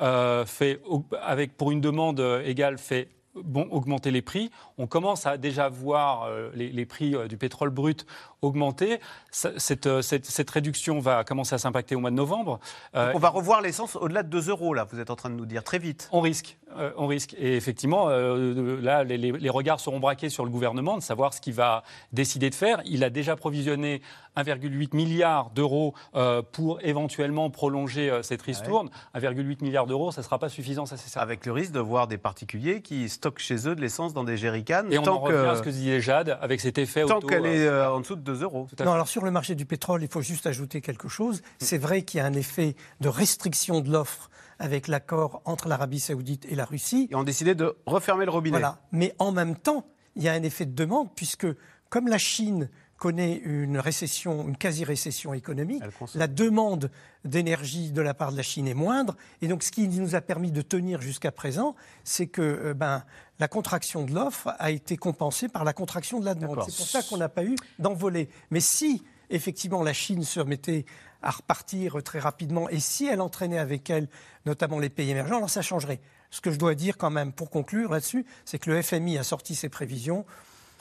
euh, fait pour une demande euh, égale fait augmenter les prix. On commence à déjà voir euh, les, prix euh, du pétrole brut augmenter. Cette, cette, réduction va commencer à s'impacter au mois de novembre. on va revoir l'essence au-delà de 2 euros, là, vous êtes en train de nous dire, très vite. On risque. on risque. Et effectivement, là, les, les, regards seront braqués sur le gouvernement de savoir ce qu'il va décider de faire. Il a déjà provisionné 1,8 milliard d'euros pour éventuellement prolonger cette ristourne. 1,8 milliard d'euros, ça ne sera pas suffisant, ça c'est ça. Avec le risque de voir des particuliers qui stockent chez eux de l'essence dans des jerrycans. Et on en revient à ce que disait Jade, avec cet effet Tant qu'elle est euh, en dessous de 2 euros. Non, alors sur le marché du pétrole, il faut juste ajouter quelque chose. C'est vrai qu'il y a un effet de restriction de l'offre avec l'accord entre l'Arabie saoudite et la Russie. Et on décidé de refermer le robinet. Voilà. Mais en même temps, il y a un effet de demande, puisque comme la Chine connaît une récession, une quasi-récession économique, la demande d'énergie de la part de la Chine est moindre. Et donc, ce qui nous a permis de tenir jusqu'à présent, c'est que euh, ben, la contraction de l'offre a été compensée par la contraction de la demande. C'est pour ça qu'on n'a pas eu d'envolée. Mais si, effectivement, la Chine se remettait à repartir très rapidement, et si elle entraînait avec elle notamment les pays émergents, alors ça changerait. Ce que je dois dire quand même, pour conclure là-dessus, c'est que le FMI a sorti ses prévisions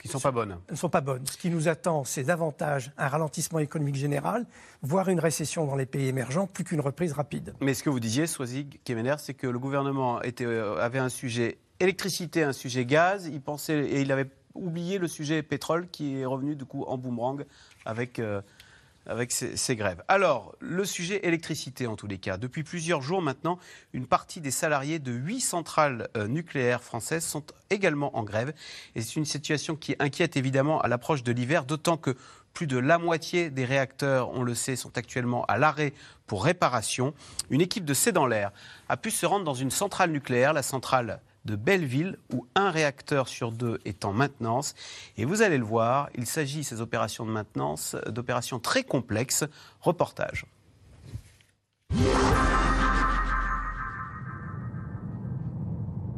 qui ne sont pas bonnes. ne sont pas bonnes. Ce qui nous attend, c'est davantage un ralentissement économique général, voire une récession dans les pays émergents, plus qu'une reprise rapide. Mais ce que vous disiez, Swazig Kemener, c'est que le gouvernement était, euh, avait un sujet électricité, un sujet gaz, il pensait, et il avait oublié le sujet pétrole qui est revenu du coup en boomerang avec... Euh, avec ces, grèves. Alors, le sujet électricité en tous les cas. Depuis plusieurs jours maintenant, une partie des salariés de huit centrales euh, nucléaires françaises sont également en grève. Et c'est une situation qui inquiète évidemment à l'approche de l'hiver, d'autant que plus de la moitié des réacteurs, on le sait, sont actuellement à l'arrêt pour réparation. Une équipe de C'est dans l'air a pu se rendre dans une centrale nucléaire, la centrale de Belleville, où un réacteur sur deux est en maintenance. Et vous allez le voir, il s'agit, ces opérations de maintenance, d'opérations très complexes. Reportage.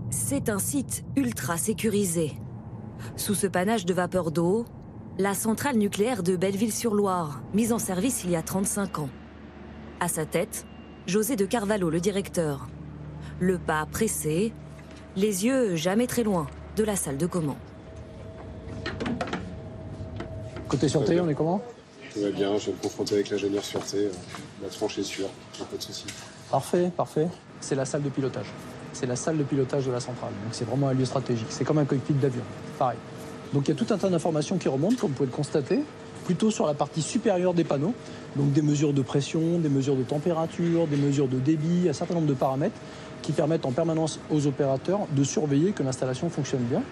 C'est un site ultra sécurisé. Sous ce panache de vapeur d'eau, la centrale nucléaire de Belleville-sur-Loire, mise en service il y a 35 ans. À sa tête, José de Carvalho, le directeur. Le pas pressé, les yeux jamais très loin de la salle de commande. Côté sûreté, on est comment? Tout va bien, je vais me confronter avec l'ingénieur sûreté. La tranche est sûre, pas de souci. Parfait, parfait. C'est la salle de pilotage. C'est la salle de pilotage de la centrale. Donc c'est vraiment un lieu stratégique. C'est comme un cockpit d'avion. Pareil. Donc il y a tout un tas d'informations qui remontent, comme vous pouvez le constater, plutôt sur la partie supérieure des panneaux. Donc des mesures de pression, des mesures de température, des mesures de débit, un certain nombre de paramètres qui permettent en permanence aux opérateurs de surveiller que l'installation fonctionne bien.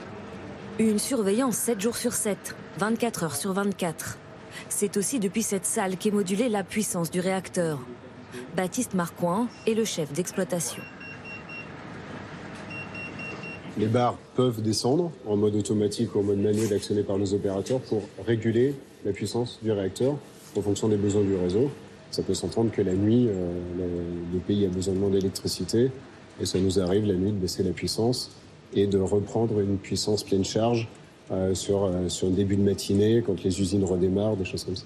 Une surveillance 7 jours sur 7, 24 heures sur 24. C'est aussi depuis cette salle qu'est modulée la puissance du réacteur. Baptiste Marcoing est le chef d'exploitation. Les barres peuvent descendre en mode automatique ou en mode manuel actionné par nos opérateurs pour réguler la puissance du réacteur en fonction des besoins du réseau. Ça peut s'entendre que la nuit, euh, le pays a besoin de moins d'électricité. Et ça nous arrive la nuit de baisser la puissance et de reprendre une puissance pleine charge euh, sur, euh, sur le début de matinée, quand les usines redémarrent, des choses comme ça.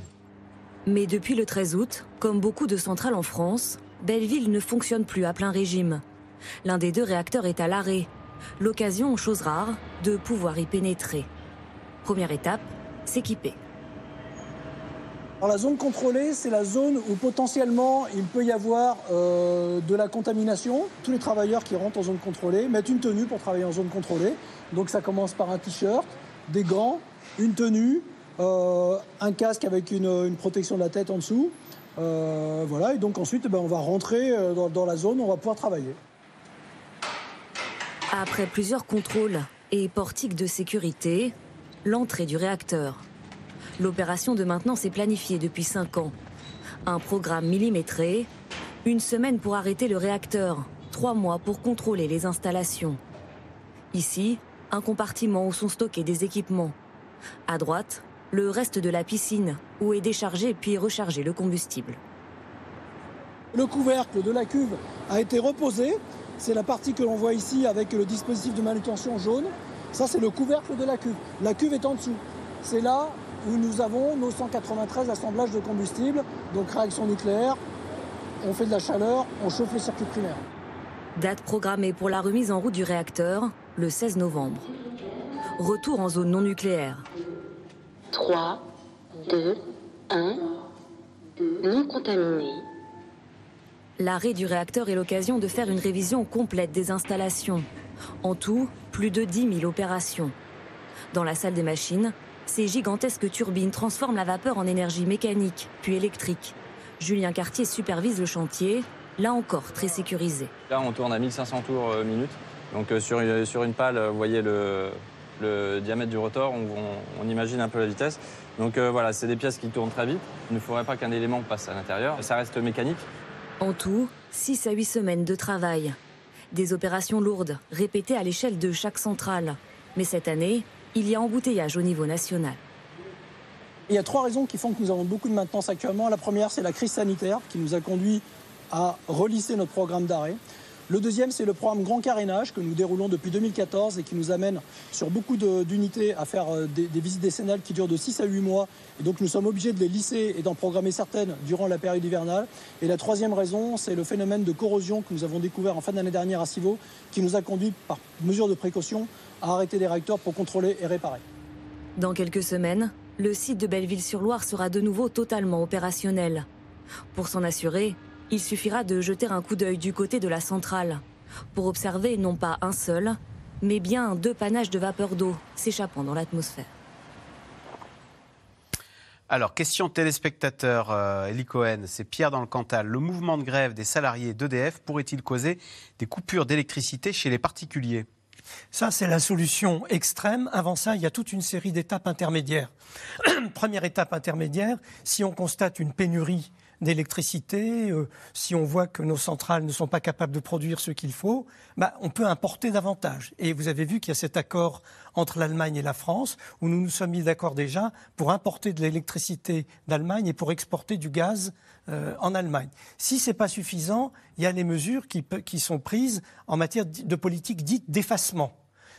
Mais depuis le 13 août, comme beaucoup de centrales en France, Belleville ne fonctionne plus à plein régime. L'un des deux réacteurs est à l'arrêt. L'occasion, chose rare, de pouvoir y pénétrer. Première étape, s'équiper la zone contrôlée, c'est la zone où potentiellement il peut y avoir euh, de la contamination. Tous les travailleurs qui rentrent en zone contrôlée mettent une tenue pour travailler en zone contrôlée. Donc ça commence par un t-shirt, des gants, une tenue, euh, un casque avec une, protection de la tête en dessous. Euh, voilà, et donc ensuite ben, on va rentrer dans, dans la zone, on va pouvoir travailler. Après plusieurs contrôles et portiques de sécurité, l'entrée du réacteur. L'opération de maintenance est planifiée depuis 5 ans. Un programme millimétré, une semaine pour arrêter le réacteur, trois mois pour contrôler les installations. Ici, un compartiment où sont stockés des équipements. À droite, le reste de la piscine, où est déchargé puis rechargé le combustible. Le couvercle de la cuve a été reposé. C'est la partie que l'on voit ici avec le dispositif de manutention jaune. Ça, c'est le couvercle de la cuve. La cuve est en dessous. C'est là où nous avons nos 193 assemblages de combustible, donc réaction nucléaire, on fait de la chaleur, on chauffe les circuits primaires. Date programmée pour la remise en route du réacteur, le 16 novembre. Retour en zone non nucléaire. 3, 2, 1, non contaminé. L'arrêt du réacteur est l'occasion de faire une révision complète des installations. En tout, plus de 10 000 opérations. Dans la salle des machines, ces gigantesques turbines transforment la vapeur en énergie mécanique, puis électrique. Julien Cartier supervise le chantier, là encore très sécurisé. Là, on tourne à 1500 tours euh, minute. Donc euh, sur, une, sur une pale, vous voyez le, le diamètre du rotor, on, on- on imagine un peu la vitesse. Donc euh, voilà, c'est des pièces qui tournent très vite. Il ne faudrait pas qu'un élément passe à l'intérieur. Ça reste mécanique. En tout, 6 à 8 semaines de travail. Des opérations lourdes, répétées à l'échelle de chaque centrale. Mais cette année, il y a embouteillage au niveau national. Il y a trois raisons qui font que nous avons beaucoup de maintenance actuellement. La première, c'est la crise sanitaire qui nous a conduit à relisser notre programme d'arrêt. Le deuxième, c'est le programme Grand Carénage que nous déroulons depuis 2014 et qui nous amène sur beaucoup d'unités à faire euh, des, visites décennales qui durent de 6 à 8 mois. Et donc nous sommes obligés de les lisser et d'en programmer certaines durant la période hivernale. Et la troisième raison, c'est le phénomène de corrosion que nous avons découvert en fin d'année dernière à Civaux qui nous a conduit, par mesure de précaution, à arrêter des réacteurs pour contrôler et réparer. Dans quelques semaines, le site de Belleville-sur-Loire sera de nouveau totalement opérationnel. Pour s'en assurer, il suffira de jeter un coup d'œil du côté de la centrale pour observer non pas un seul, mais bien deux panaches de vapeur d'eau s'échappant dans l'atmosphère. Alors, question téléspectateur, euh, Elie Cohen, c'est Pierre dans le Cantal. Le mouvement de grève des salariés d'EDF pourrait-il causer des coupures d'électricité chez les particuliers? Ça, c'est la solution extrême. Avant ça, il y a toute une série d'étapes intermédiaires. Première étape intermédiaire, si on constate une pénurie d'électricité, euh, si on voit que nos centrales ne sont pas capables de produire ce qu'il faut, bah, on peut importer davantage. Et vous avez vu qu'il y a cet accord entre l'Allemagne et la France, où nous nous sommes mis d'accord déjà pour importer de l'électricité d'Allemagne et pour exporter du gaz euh, en Allemagne. Si ce n'est pas suffisant, il y a les mesures qui, qui sont prises en matière de politique dite d'effacement.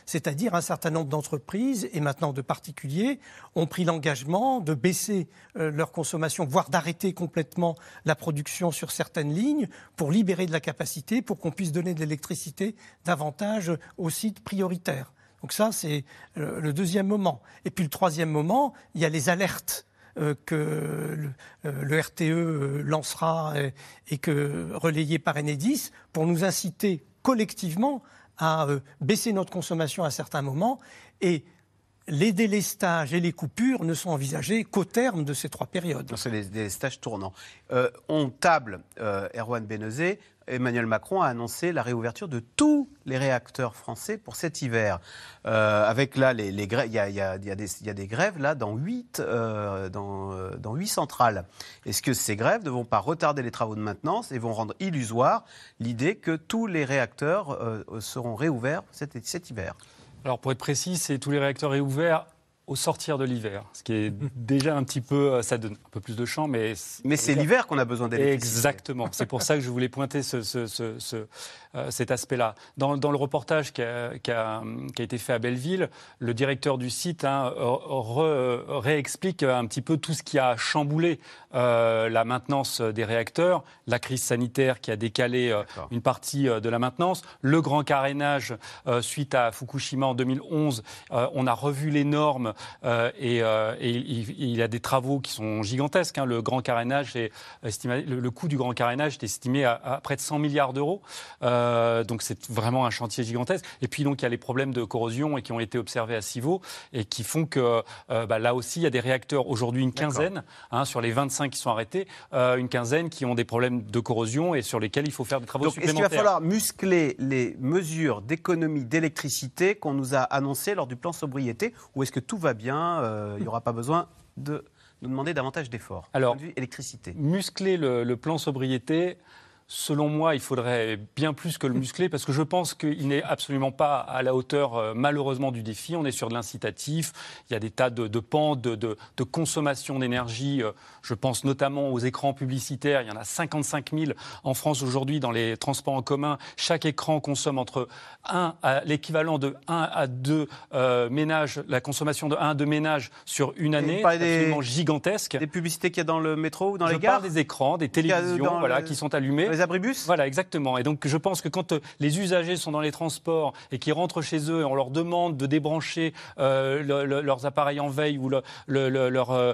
C'est-à-dire un certain nombre d'entreprises et maintenant de particuliers ont pris l'engagement de baisser euh, leur consommation, voire d'arrêter complètement la production sur certaines lignes pour libérer de la capacité, pour qu'on puisse donner de l'électricité davantage aux sites prioritaires. Donc ça, c'est euh, le deuxième moment. Et puis le troisième moment, il y a les alertes euh, que le, RTE euh, lancera et que relayé par Enedis pour nous inciter collectivement à euh, baisser notre consommation à certains moments et les délestages et les coupures ne sont envisagés qu'au terme de ces trois périodes. C'est des, des stages tournants. Euh, on table, euh, Erwan Benezet, Emmanuel Macron a annoncé la réouverture de tous les réacteurs français pour cet hiver. Euh, avec là, il y a, des, grèves là dans huit, euh, dans, euh, dans huit centrales. Est-ce que ces grèves ne vont pas retarder les travaux de maintenance et vont rendre illusoire l'idée que tous les réacteurs euh, seront réouverts cet, cet hiver? Alors pour être précis, c'est tous les réacteurs réouverts au sortir de l'hiver, ce qui est déjà un petit peu, euh, ça donne un peu plus de champ, mais Mais c'est l'hiver qu'on a besoin d'électricité. Exactement. C'est pour ça que je voulais pointer ce, ce- cet aspect-là. Dans, dans le reportage qui a, qui a- qui a été fait à Belleville, le directeur du site hein, réexplique un petit peu tout ce qui a chamboulé euh, la maintenance des réacteurs, la crise sanitaire qui a décalé euh, une partie euh, de la maintenance, le grand carénage euh, suite à Fukushima en 2011. euh, on a revu les normes euh, et, euh, et il, il y a des travaux qui sont gigantesques. hein. Le grand carénage est estimé, le, le coût du grand carénage est estimé à, à près de 100 milliards d'euros. Euh, donc c'est vraiment un chantier gigantesque. Et puis donc il y a les problèmes de corrosion et qui ont été observés à Civaux et qui font que euh, bah, là aussi il y a des réacteurs aujourd'hui une quinzaine hein, sur les 25 qui sont arrêtés, euh, une quinzaine qui ont des problèmes de corrosion et sur lesquels il faut faire des travaux Donc, est-ce qu'il supplémentaires. va falloir muscler les mesures d'économie d'électricité qu'on nous a annoncées lors du plan sobriété Ou est-ce que tout va bien euh, Il n'y aura pas besoin de nous demander davantage d'efforts Alors, électricité? muscler le, le plan sobriété, selon moi, il faudrait bien plus que le muscler parce que je pense qu'il n'est absolument pas à la hauteur, euh, malheureusement, du défi. On est sur de l'incitatif. Il y a des tas de, de pans de, de- de consommation d'énergie. Euh, Je pense notamment aux écrans publicitaires. Il y en a 55 000 en France aujourd'hui dans les transports en commun. Chaque écran consomme entre 1 à l'équivalent de 1 à 2 euh, ménages, la consommation de 1 à 2 ménages sur une année. C'est des- absolument gigantesque. Des publicités qu'il y a dans le métro ou dans Je les gares parle des écrans, des télévisions voilà, le- qui sont allumées. Les abribus? Voilà, exactement. Et donc je pense que quand euh, les usagers sont dans les transports et qu'ils rentrent chez eux et on leur demande de débrancher euh, le- le- leurs appareils en veille ou le- le- le- leurs euh,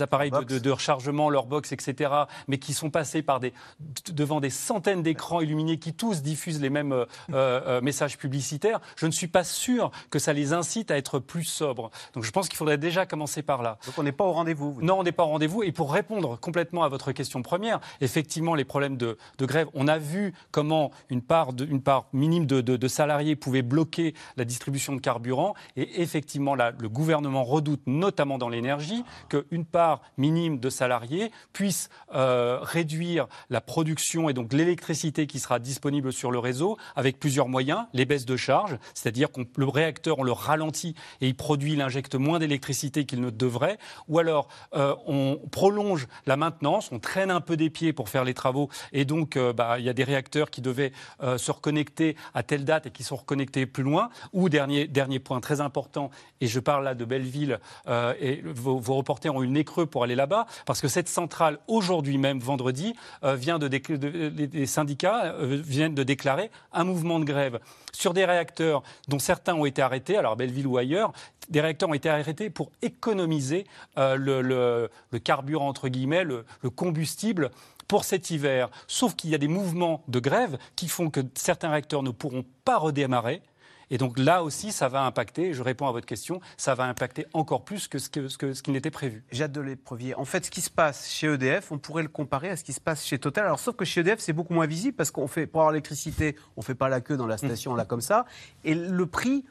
appareils de, de- de rechargement, leur box, etc., mais qui sont passés par des, d- devant des centaines d'écrans illuminés qui tous diffusent les mêmes euh, messages publicitaires, je ne suis pas sûr que ça les incite à être plus sobres. Donc je pense qu'il faudrait déjà commencer par là. Donc on n'est pas au rendez-vous. Non, on n'est pas au rendez-vous. Et pour répondre complètement à votre question première, effectivement, les problèmes de, de grève, on a vu comment une part, de- une part minime de, de- de salariés pouvait bloquer la distribution de carburant. Et effectivement, là, le gouvernement redoute, notamment dans l'énergie, qu'une part minime de salariés puisse euh, réduire la production et donc l'électricité qui sera disponible sur le réseau avec plusieurs moyens. Les baisses de charge, c'est-à-dire que le réacteur, on le ralentit et il produit, il injecte moins d'électricité qu'il ne devrait. Ou alors, euh, on prolonge la maintenance, on traîne un peu des pieds pour faire les travaux. Et donc, euh, bah, il y a des réacteurs qui devaient euh, se reconnecter à telle date et qui sont reconnectés plus loin. Ou, dernier, dernier point très important, et je parle là de Belleville, euh, et vos, reporters ont eu le nez creux pour aller là-bas, parce que cette centrale, aujourd'hui même, vendredi, vient de, les, syndicats viennent de déclarer un mouvement de grève sur des réacteurs dont certains ont été arrêtés, alors Belleville ou ailleurs, des réacteurs ont été arrêtés pour économiser le, carburant, entre guillemets, le, le combustible pour cet hiver. Sauf qu'il y a des mouvements de grève qui font que certains réacteurs ne pourront pas redémarrer. Et donc là aussi, ça va impacter, je réponds à votre question, ça va impacter encore plus que ce, que, ce, que- ce qui n'était prévu. Jade de l'éprevier. En fait, ce qui se passe chez EDF, on pourrait le comparer à ce qui se passe chez Total. Alors, sauf que chez EDF, c'est beaucoup moins visible parce qu'on fait, pour avoir l'électricité, on fait pas la queue dans la station là comme ça. Et le prix,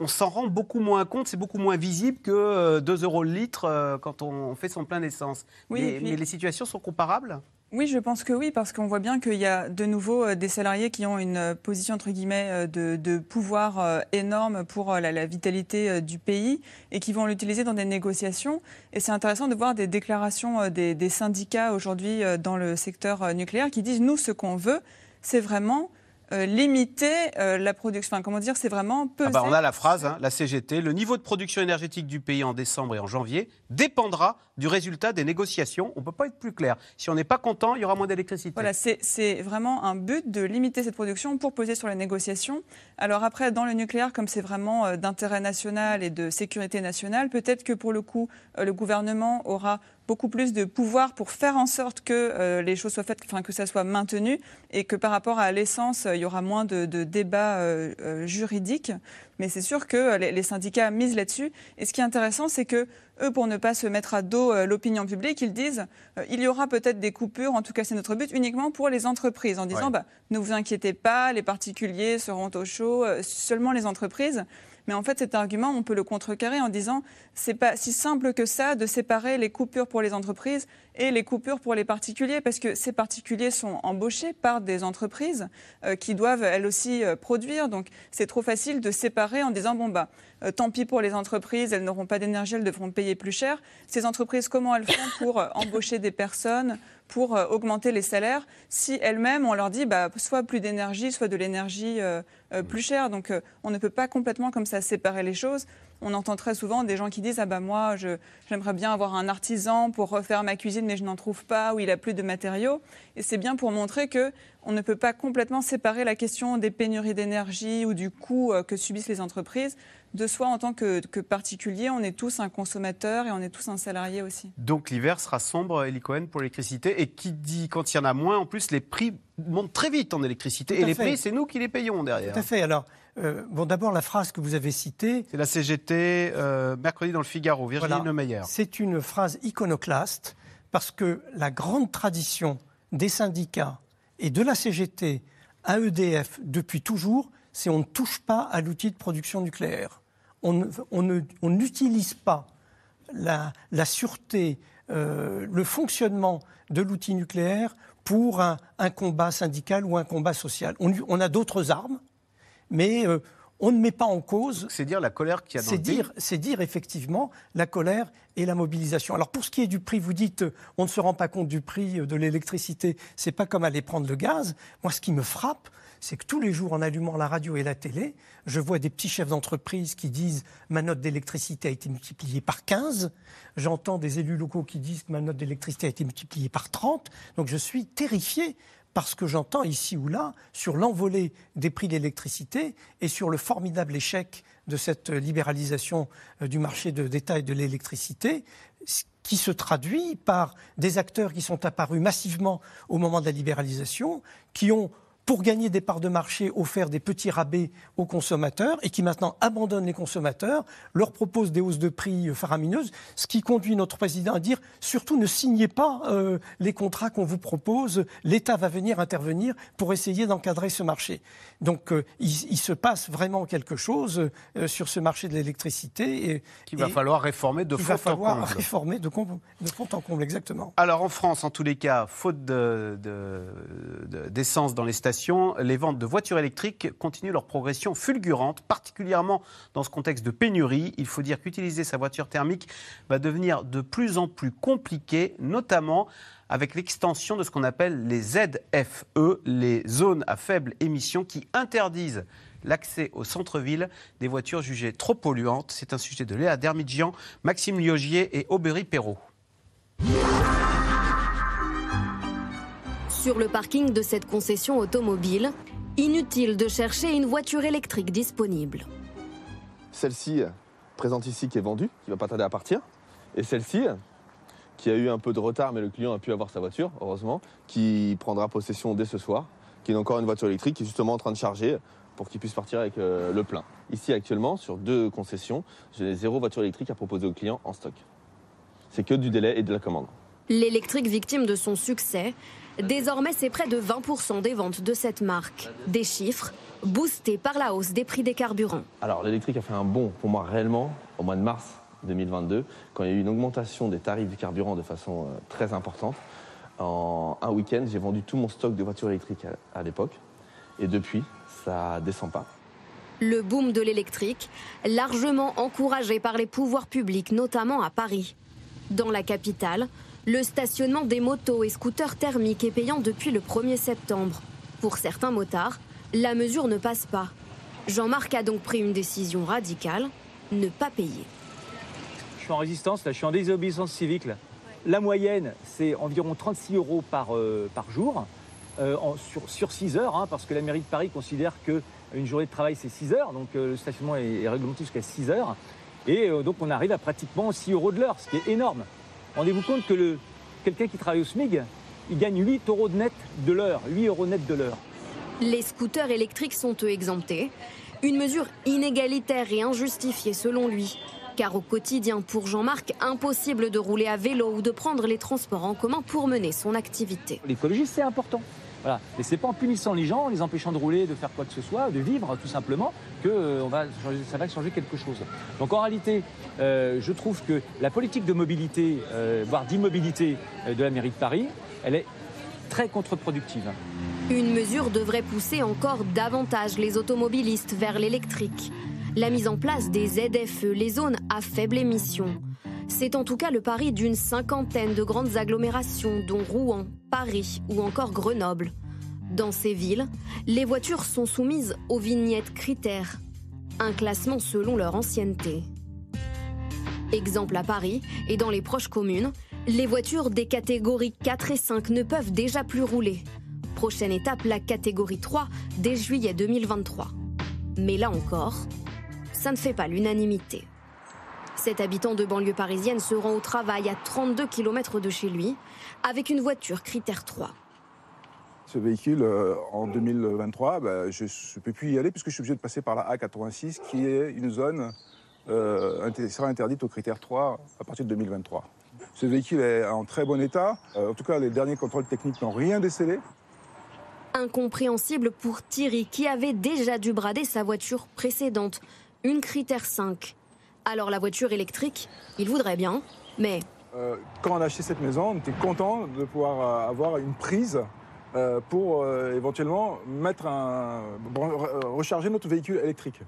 on s'en rend beaucoup moins compte, c'est beaucoup moins visible que euh, 2 euros le litre euh, quand on fait son plein d'essence. Oui, mais, mais les situations sont comparables Oui, je pense que oui, parce qu'on voit bien qu'il y a de nouveau euh, des salariés qui ont une euh, position euh, de, pouvoir énorme pour la, vitalité du pays et qui vont l'utiliser dans des négociations. Et c'est intéressant de voir des déclarations des, syndicats aujourd'hui dans le secteur nucléaire qui disent nous, ce qu'on veut, c'est vraiment euh, limiter euh, la production. Enfin, comment dire, c'est vraiment peser. Ah bah, on a la phrase, hein, la CGT, le niveau de production énergétique du pays en décembre et en janvier dépendra du résultat des négociations. On ne peut pas être plus clair. Si on n'est pas content, il y aura moins d'électricité. Voilà, c'est vraiment un but de limiter cette production pour poser sur les négociations. Alors après, dans le nucléaire, comme c'est vraiment euh, d'intérêt national et de sécurité nationale, peut-être que pour le coup, le gouvernement aura beaucoup plus de pouvoir pour faire en sorte que euh, les choses soient faites, enfin que ça soit maintenu, et que par rapport à l'essence, euh, il y aura moins de, de débats euh, juridiques. Mais c'est sûr que les, les syndicats misent là-dessus. Et ce qui est intéressant, c'est que eux, pour ne pas se mettre à dos l'opinion publique, ils disent euh, il y aura peut-être des coupures, en tout cas c'est notre but, uniquement pour les entreprises, en disant Ouais. bah, ne vous inquiétez pas, les particuliers seront au chaud, seulement les entreprises. Mais en fait, cet argument, on peut le contrecarrer en disant c'est pas si simple que ça de séparer les coupures pour les entreprises et les coupures pour les particuliers, parce que ces particuliers sont embauchés par des entreprises euh, qui doivent elles aussi euh, produire. Donc c'est trop facile de séparer en disant bon bah euh, tant pis pour les entreprises, elles n'auront pas d'énergie, elles devront payer plus cher. Ces entreprises, comment elles font pour embaucher des personnes pour augmenter les salaires si elles-mêmes, on leur dit bah, soit plus d'énergie, soit de l'énergie plus chère. Donc euh, on ne peut pas complètement comme ça séparer les choses. On entend très souvent des gens qui disent ah bah moi j'aimerais bien avoir un artisan pour refaire ma cuisine mais je n'en trouve pas ou il a plus de matériaux et c'est bien pour montrer que on ne peut pas complètement séparer la question des pénuries d'énergie ou du coût euh, que subissent les entreprises de soi en tant que, que particulier. On est tous un consommateur et on est tous un salarié aussi. Donc l'hiver sera sombre, Eli Cohen, pour l'électricité. Et qui dit, quand il y en a moins, en plus, les prix montent très vite en électricité. Et les fait. prix, c'est nous qui les payons derrière. Tout à fait. Alors, euh, bon, d'abord, la phrase que vous avez citée. C'est la CGT, euh, mercredi dans le Figaro, Virginie Voilà. Lemeyer. C'est une phrase iconoclaste parce que la grande tradition des syndicats et de la CGT à EDF depuis toujours, c'est on ne touche pas à l'outil de production nucléaire. On n'utilise pas la, la sûreté, euh, le fonctionnement de l'outil nucléaire pour un, un combat syndical ou un combat social. On, on a d'autres armes, mais euh, on ne met pas en cause. C'est dire la colère qu'il y a dans C'est dire, c'est dire effectivement la colère et la mobilisation. Alors pour ce qui est du prix, vous dites on ne se rend pas compte du prix de l'électricité. C'est pas comme aller prendre le gaz. Moi, ce qui me frappe, c'est que tous les jours, en allumant la radio et la télé, je vois des petits chefs d'entreprise qui disent ma note d'électricité a été multipliée par 15. J'entends des élus locaux qui disent ma note d'électricité a été multipliée par 30. Donc je suis terrifié parce que j'entends ici ou là sur l'envolée des prix de l'électricité et sur le formidable échec de cette libéralisation euh, du marché de détail de l'électricité, qui se traduit par des acteurs qui sont apparus massivement au moment de la libéralisation, qui ont pour gagner des parts de marché, offert des petits rabais aux consommateurs et qui maintenant abandonnent les consommateurs, leur proposent des hausses de prix faramineuses, ce qui conduit notre président à dire surtout ne signez pas euh, les contrats qu'on vous propose, l'État va venir intervenir pour essayer d'encadrer ce marché. Donc euh, il, se passe vraiment quelque chose euh, sur ce marché de l'électricité. Qu'il va falloir réformer de fond en comble. va falloir réformer de, fond en comble, exactement. Alors en France, en tous les cas, faute d'essence de, de, dans les stations, les ventes de voitures électriques continuent leur progression fulgurante, particulièrement dans ce contexte de pénurie. Il faut dire qu'utiliser sa voiture thermique va devenir de plus en plus compliqué, notamment avec l'extension de ce qu'on appelle les ZFE, les zones à faible émission, qui interdisent l'accès au centre-ville des voitures jugées trop polluantes. C'est un sujet de Léa Dermidjian, Maxime Liogier et Aubery Perrault. Sur le parking de cette concession automobile, inutile de chercher une voiture électrique disponible. Celle-ci présente ici qui est vendue, qui va pas tarder à partir. Et celle-ci, qui a eu un peu de retard, mais le client a pu avoir sa voiture, heureusement, qui prendra possession dès ce soir, qui est encore une voiture électrique, qui est justement en train de charger pour qu'il puisse partir avec euh, le plein. Ici, actuellement, sur deux concessions, j'ai zéro voiture électrique à proposer aux clients en stock. C'est que du délai et de la commande. L'électrique victime de son succès, Désormais, c'est près de 20% des ventes de cette marque. Des chiffres boostés par la hausse des prix des carburants. Alors l'électrique a fait un bond pour moi réellement au mois de mars 2022, quand il y a eu une augmentation des tarifs du carburant de façon euh, très importante. En un week-end, j'ai vendu tout mon stock de voitures électriques à, à l'époque. Et depuis, ça descend pas. Le boom de l'électrique, largement encouragé par les pouvoirs publics, notamment à Paris. Dans la capitale, le stationnement des motos et scooters thermiques est payant depuis le 1er septembre. Pour certains motards, la mesure ne passe pas. Jean-Marc a donc pris une décision radicale, ne pas payer. Je suis en résistance, là, je suis en désobéissance civique. La moyenne, c'est environ 36 euros par, euh, jour, euh, sur, sur 6 heures, hein, parce que la mairie de Paris considère qu'une journée de travail, c'est 6 heures, donc euh, le stationnement est, réglementé jusqu'à 6 heures. Et donc on arrive à pratiquement 6 euros de l'heure, ce qui est énorme. Rendez-vous compte que le, quelqu'un qui travaille au SMIG, il gagne 8 euros net de l'heure, 8 euros net de l'heure. Les scooters électriques sont eux exemptés. Une mesure inégalitaire et injustifiée selon lui. Car au quotidien, pour Jean-Marc, impossible de rouler à vélo ou de prendre les transports en commun pour mener son activité. L'écologie, c'est important. Voilà. Mais c'est pas en punissant les gens, en les empêchant de rouler, de faire quoi que ce soit, de vivre tout simplement, que euh, ça va changer quelque chose. Donc en réalité, euh, je trouve que la politique de mobilité, euh, voire d'immobilité de la mairie de Paris, elle est très contre-productive. Une mesure devrait pousser encore davantage les automobilistes vers l'électrique. La mise en place des ZFE, les zones à faible émission. C'est en tout cas le pari d'une cinquantaine de grandes agglomérations, dont Rouen, Paris ou encore Grenoble. Dans ces villes, les voitures sont soumises aux vignettes critères, un classement selon leur ancienneté. Exemple à Paris et dans les proches communes, les voitures des catégories 4 et 5 ne peuvent déjà plus rouler. Prochaine étape, la catégorie 3 dès juillet 2023. Mais là encore, ça ne fait pas l'unanimité. Cet habitant de banlieue parisienne se rend au travail à 32 km de chez lui avec une voiture critère 3. Ce véhicule, euh, en 2023, bah, je ne peux plus y aller puisque je suis obligé de passer par la A86 qui est une zone euh, sera interdite au critère 3 à partir de 2023. Ce véhicule est en très bon état. Euh, en tout cas, les derniers contrôles techniques n'ont rien décelé. Incompréhensible pour Thierry qui avait déjà dû brader sa voiture précédente, une critère 5. Alors la voiture électrique, il voudrait bien, mais... Euh, quand on a acheté cette maison, on était content de pouvoir euh, avoir une prise euh, pour éventuellement mettre un, recharger notre véhicule électrique.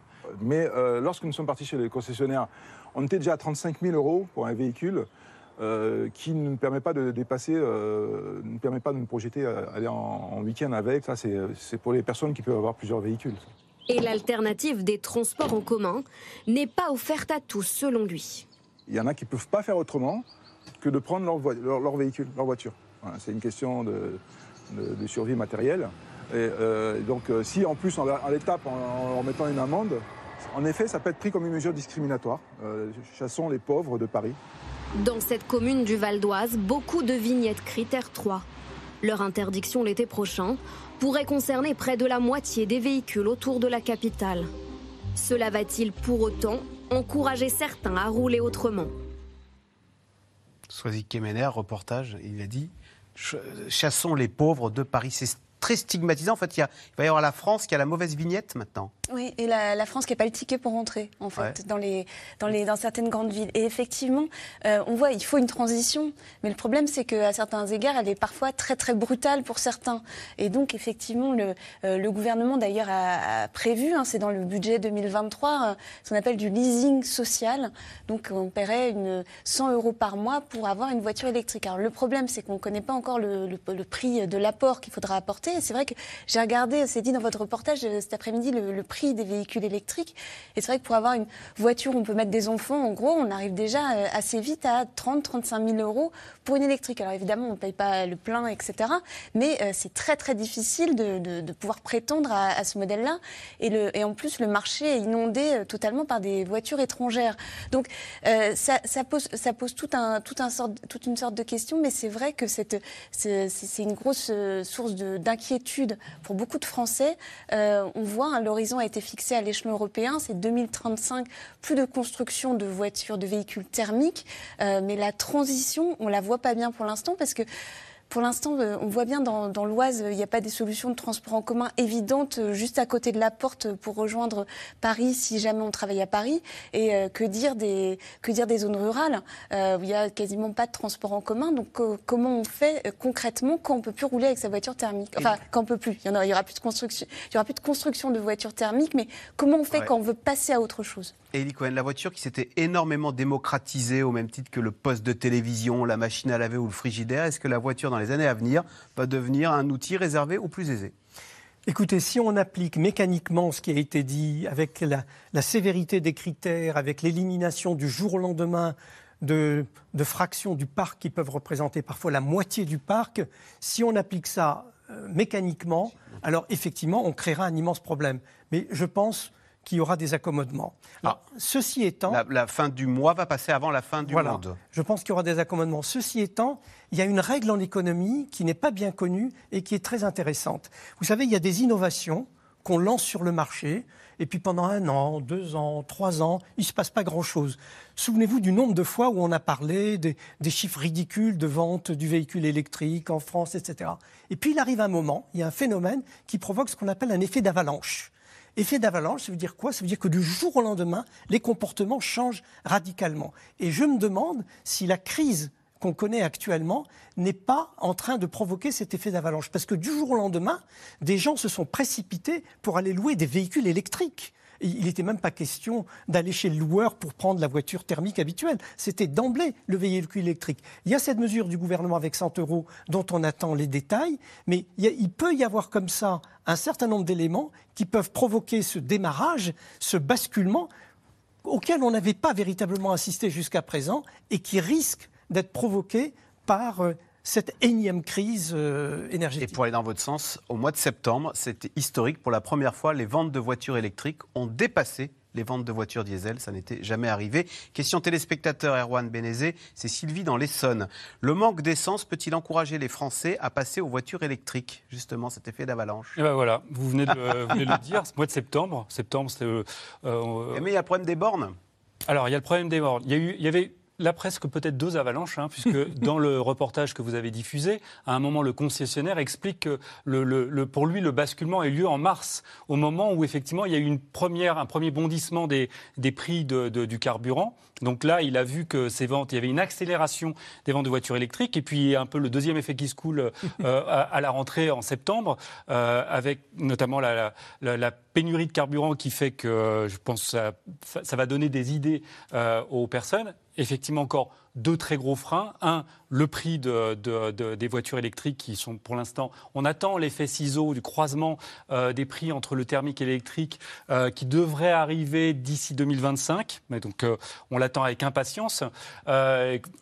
Mais lorsque nous sommes partis chez les concessionnaires, on était déjà à 35 000 euros pour un véhicule qui ne nous permet pas de dépasser, ne permet pas de nous projeter à aller en, en week-end avec. Ça, c'est pour les personnes qui peuvent avoir plusieurs véhicules. Et l'alternative des transports en commun n'est pas offerte à tous, selon lui. Il y en a qui ne peuvent pas faire autrement que de prendre leur, leur, véhicule, leur voiture. c'est une question de, de, de survie matérielle. Et euh, donc euh, si en plus on, la- on les tape en, en mettant une amende, en effet ça peut être pris comme une mesure discriminatoire. Euh, chassons les pauvres de Paris. Dans cette commune du Val d'Oise, beaucoup de vignettes critère 3. Leur interdiction l'été prochain pourrait concerner près de la moitié des véhicules autour de la capitale. Cela va-t-il pour autant encourager certains à rouler autrement? Soisy Kemener, reportage, il a dit ch- chassons les pauvres de Paris. Très stigmatisant. En fait, il, y a- il va y avoir la France qui a la mauvaise vignette maintenant. Oui, et la, la France qui n'a pas le ticket pour rentrer, en fait, Ouais. dans, les, dans, les, dans certaines grandes villes. Et effectivement, euh, on voit, il faut une transition, mais le problème, c'est qu'à certains égards, elle est parfois très, très brutale pour certains. Et donc, effectivement, le, euh, le gouvernement, d'ailleurs, a, a prévu, hein, c'est dans le budget 2023, euh, ce qu'on appelle du leasing social. Donc, on paierait une 100 euros par mois pour avoir une voiture électrique. Alors, le problème, c'est qu'on ne connaît pas encore le, le- le prix de l'apport qu'il faudra apporter. C'est vrai que j'ai regardé, c'est dit dans votre reportage euh, cet après-midi, le, prix des véhicules électriques. Et c'est vrai que pour avoir une voiture où on peut mettre des enfants, en gros, on arrive déjà euh, assez vite à 30-35 000 euros pour une électrique. Alors évidemment, on ne paye pas le plein, etc. Mais euh, c'est très très difficile de, pouvoir prétendre à, ce modèle-là. Et, en plus, le marché est inondé totalement par des voitures étrangères. Donc ça, pose, toute une sorte de questions. Mais c'est vrai que c'est une grosse source de- d'inquiétude pour beaucoup de Français. Euh, on voit, hein, l'horizon a été fixé à l'échelon européen, c'est 2035, plus de construction de voitures, de véhicules thermiques. Euh, mais la transition, on la voit pas bien pour l'instant parce que pour l'instant, euh, on voit bien dans, dans l'Oise, euh, il n'y a pas des solutions de transport en commun évidentes euh, juste à côté de la porte pour rejoindre Paris si jamais on travaille à Paris. Et euh, que dire des que dire des zones rurales euh, où il n'y a quasiment pas de transport en commun. Donc euh, comment on fait concrètement quand on peut plus rouler avec sa voiture thermique? Enfin, quand on peut plus. Il y en a- il y aura plus de construction, il y aura plus de construction de voitures thermiques. Mais comment on fait Ouais. quand on veut passer à autre chose? Eli Cohen, la voiture qui s'était énormément démocratisée au même titre que le poste de télévision, la machine à laver ou le frigidaire, est-ce que la voiture dans les années à venir va devenir un outil réservé aux plus aisés? Écoutez, si on applique mécaniquement ce qui a été dit, avec la, sévérité des critères, avec l'élimination du jour au lendemain de, de fractions du parc qui peuvent représenter parfois la moitié du parc, si on applique ça euh, mécaniquement, alors effectivement, on créera un immense problème. Mais je pense qu'il y aura des accommodements. Alors, ceci étant... la, la fin du mois va passer avant la fin du Voilà. monde. Je pense qu'il y aura des accommodements. Ceci étant, il y a une règle en économie qui n'est pas bien connue et qui est très intéressante. Vous savez, il y a des innovations qu'on lance sur le marché, et puis pendant un an, deux ans, trois ans, il ne se passe pas grand-chose. Souvenez-vous du nombre de fois où on a parlé des, des chiffres ridicules de vente du véhicule électrique en France, etc. Et puis il arrive un moment, il y a un phénomène qui provoque ce qu'on appelle un effet d'avalanche. Effet d'avalanche, ça veut dire quoi? Ça veut dire que du jour au lendemain, les comportements changent radicalement. Et je me demande si la crise qu'on connaît actuellement n'est pas en train de provoquer cet effet d'avalanche. Parce que du jour au lendemain, des gens se sont précipités pour aller louer des véhicules électriques. Il n'était même pas question d'aller chez le loueur pour prendre la voiture thermique habituelle. C'était d'emblée le véhicule électrique. Il y a cette mesure du gouvernement avec 100 euros dont on attend les détails, mais il, il peut y avoir comme ça un certain nombre d'éléments qui peuvent provoquer ce démarrage, ce basculement auquel on n'avait pas véritablement assisté jusqu'à présent et qui risque d'être provoqué par euh, cette énième crise euh, énergétique. Et pour aller dans votre sens, au mois de septembre, c'était historique. Pour la première fois, les ventes de voitures électriques ont dépassé les ventes de voitures diesel. Ça n'était jamais arrivé. Question téléspectateur Erwan Bénézé, c'est Sylvie dans l'Essonne. Le manque d'essence peut-il encourager les Français à passer aux voitures électriques? Justement, cet effet d'avalanche. Et ben voilà, vous venez de, le- vous venez de le dire, ce mois de septembre. Septembre, c'est. euh, euh, Mais il y a le problème des bornes. Alors, il y a le problème des bornes. Il y, a eu, il y avait là presque peut-être deux avalanches, hein, puisque dans le reportage que vous avez diffusé, à un moment, le concessionnaire explique que le, le- le- pour lui, le basculement a eu lieu en mars, au moment où effectivement il y a eu une première, un premier bondissement des, des prix de- de- du carburant. Donc là, il a vu que ces ventes, il y avait une accélération des ventes de voitures électriques, et puis un peu le deuxième effet qui se coule euh, à, à la rentrée en septembre, euh, avec notamment la, la- la- la pénurie de carburant qui fait que euh, je pense ça, ça va donner des idées euh, aux personnes. Effectivement, encore deux très gros freins. Un, le prix de, de- de- des voitures électriques qui sont pour l'instant, on attend l'effet ciseau du croisement euh, des prix entre le thermique et l'électrique euh, qui devrait arriver d'ici 2025. Mais donc euh, on l'attend avec impatience.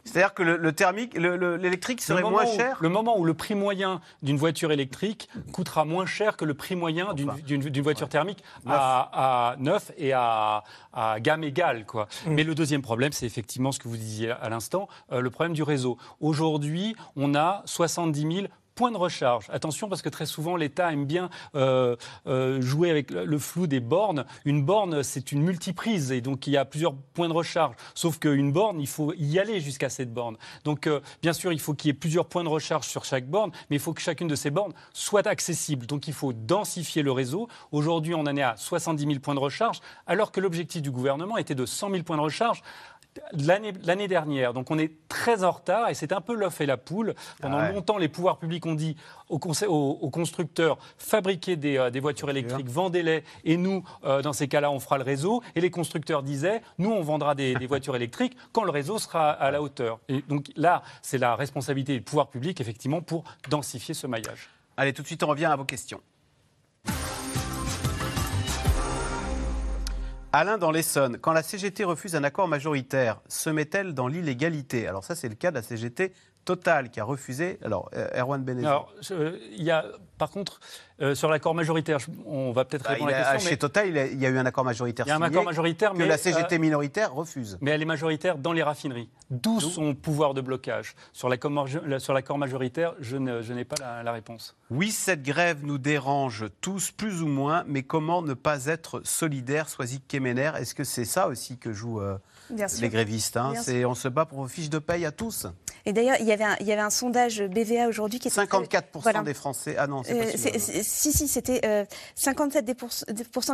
C'est-à-dire que le, le thermique, le- le- l'électrique le serait moment moins où- cher Le moment où le prix moyen d'une voiture électrique coûtera moins cher que le prix moyen d'une- voiture thermique à, à neuf et à, à gamme égale. Quoi. Mm. Mais le deuxième problème, c'est effectivement ce que vous disiez à l'instant, euh, le problème du réseau. Aujourd'hui, on a 70 000 points de recharge. Attention parce que très souvent l'État aime bien euh, euh, jouer avec le flou des bornes. Une borne, c'est une multiprise et donc il y a plusieurs points de recharge. Sauf qu'une borne, il faut y aller jusqu'à cette borne. Donc bien sûr, il faut qu'il y ait plusieurs points de recharge sur chaque borne, mais il faut que chacune de ces bornes soit accessible. Donc il faut densifier le réseau. Aujourd'hui, on en est à 70 000 points de recharge, alors que l'objectif du gouvernement était de 100 000 points de recharge l'année dernière. Donc on est très en retard et c'est un peu l'œuf et la poule. Pendant Ah ouais. longtemps, les pouvoirs publics ont dit aux, aux- aux constructeurs fabriquez des, euh, des voitures électriques, vendez-les et nous, euh, dans ces cas-là, on fera le réseau. Et les constructeurs disaient nous, on vendra des, des voitures électriques quand le réseau sera à la hauteur. Et donc là, c'est la responsabilité des pouvoirs publics, effectivement, pour densifier ce maillage. Allez, tout de suite, on revient à vos questions. Alain dans l'Essonne, quand la CGT refuse un accord majoritaire, se met-elle dans l'illégalité? Alors ça, c'est le cas de la CGT Total qui a refusé. Alors, euh, Erwan Benezet. Alors, je- il y a, par contre, euh, sur l'accord majoritaire, on va peut-être Bah, répondre à la a- question. chez Total, il, a- il y a eu un accord majoritaire Il y a un accord majoritaire, que mais, la CGT euh, minoritaire refuse. Mais elle est majoritaire dans les raffineries. D'où son pouvoir de blocage. Sur l'accord majoritaire, je n'ai pas la, la réponse. Oui, cette grève nous dérange tous, plus ou moins, mais comment ne pas être solidaire, Soisic Kemener Est-ce que c'est ça aussi que euh, sûr. Les grévistes hein On se bat pour vos fiches de paye à tous Et d'ailleurs, il y avait un, il y avait un sondage BVA aujourd'hui qui était 54% Voilà. des Français. Ah non, c'est Euh, c'est- si, si, c'était euh, 57% des, pour-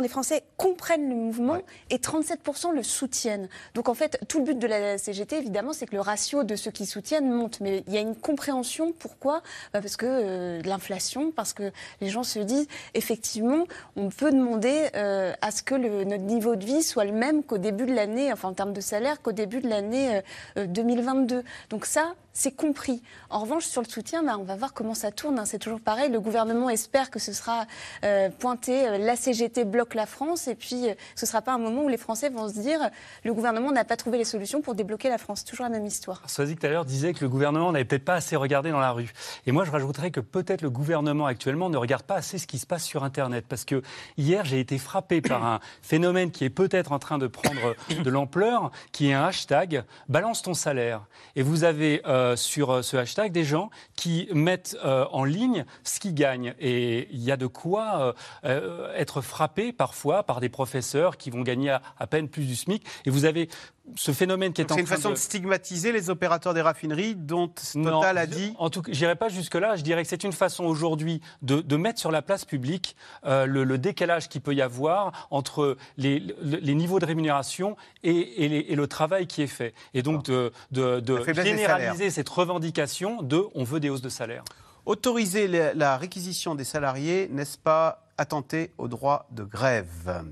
des Français comprennent le mouvement et 37% le soutiennent. Donc en fait, tout le but de la CGT, évidemment, c'est que le ratio de ceux qui soutiennent monte. Mais il y a une compréhension. Pourquoi? Bah, Parce que euh, l'inflation, parce que les gens se disent, effectivement, on peut demander euh, à ce que le- notre niveau de vie soit le même qu'au début de l'année, enfin en termes de salaire, qu'au début de l'année euh, euh, 2022. Donc ça, c'est compris. En revanche, sur le soutien, bah, on va voir comment ça tourne. hein. C'est toujours pareil. Le gouvernement espère que ce sera euh, pointé, euh, la CGT bloque la France, et puis euh, ce ne sera pas un moment où les Français vont se dire le gouvernement n'a pas trouvé les solutions pour débloquer la France. Toujours la même histoire. Soazic tout à l'heure disait que le gouvernement n'avait peut-être pas assez regardé dans la rue. Et moi, je rajouterais que peut-être le gouvernement actuellement ne regarde pas assez ce qui se passe sur Internet. Parce que hier, j'ai été frappé par un phénomène qui est peut-être en train de prendre de l'ampleur, qui est un hashtag balance ton salaire. Et vous avez euh, sur euh, ce hashtag des gens qui mettent euh, en ligne ce qu'ils gagnent. Et il y a de quoi être frappé parfois par des professeurs qui vont gagner à, à peine plus du SMIC. Et vous avez ce phénomène qui est Donc en C'est une train façon de... stymatiser les opérateurs des raffineries dont Total a dit. En tout cas, j'irai pas jusque-là. Je dirais que c'est une façon aujourd'hui de, de mettre sur la place publique euh, le, le décalage qu'il peut y avoir entre les, le- les niveaux de rémunération et, et les- et le travail qui est fait. Et donc de, de- généraliser cette revendication de on veut des hausses de salaire. Autoriser la réquisition des salariés, n'est-ce pas attenter au droit de grève?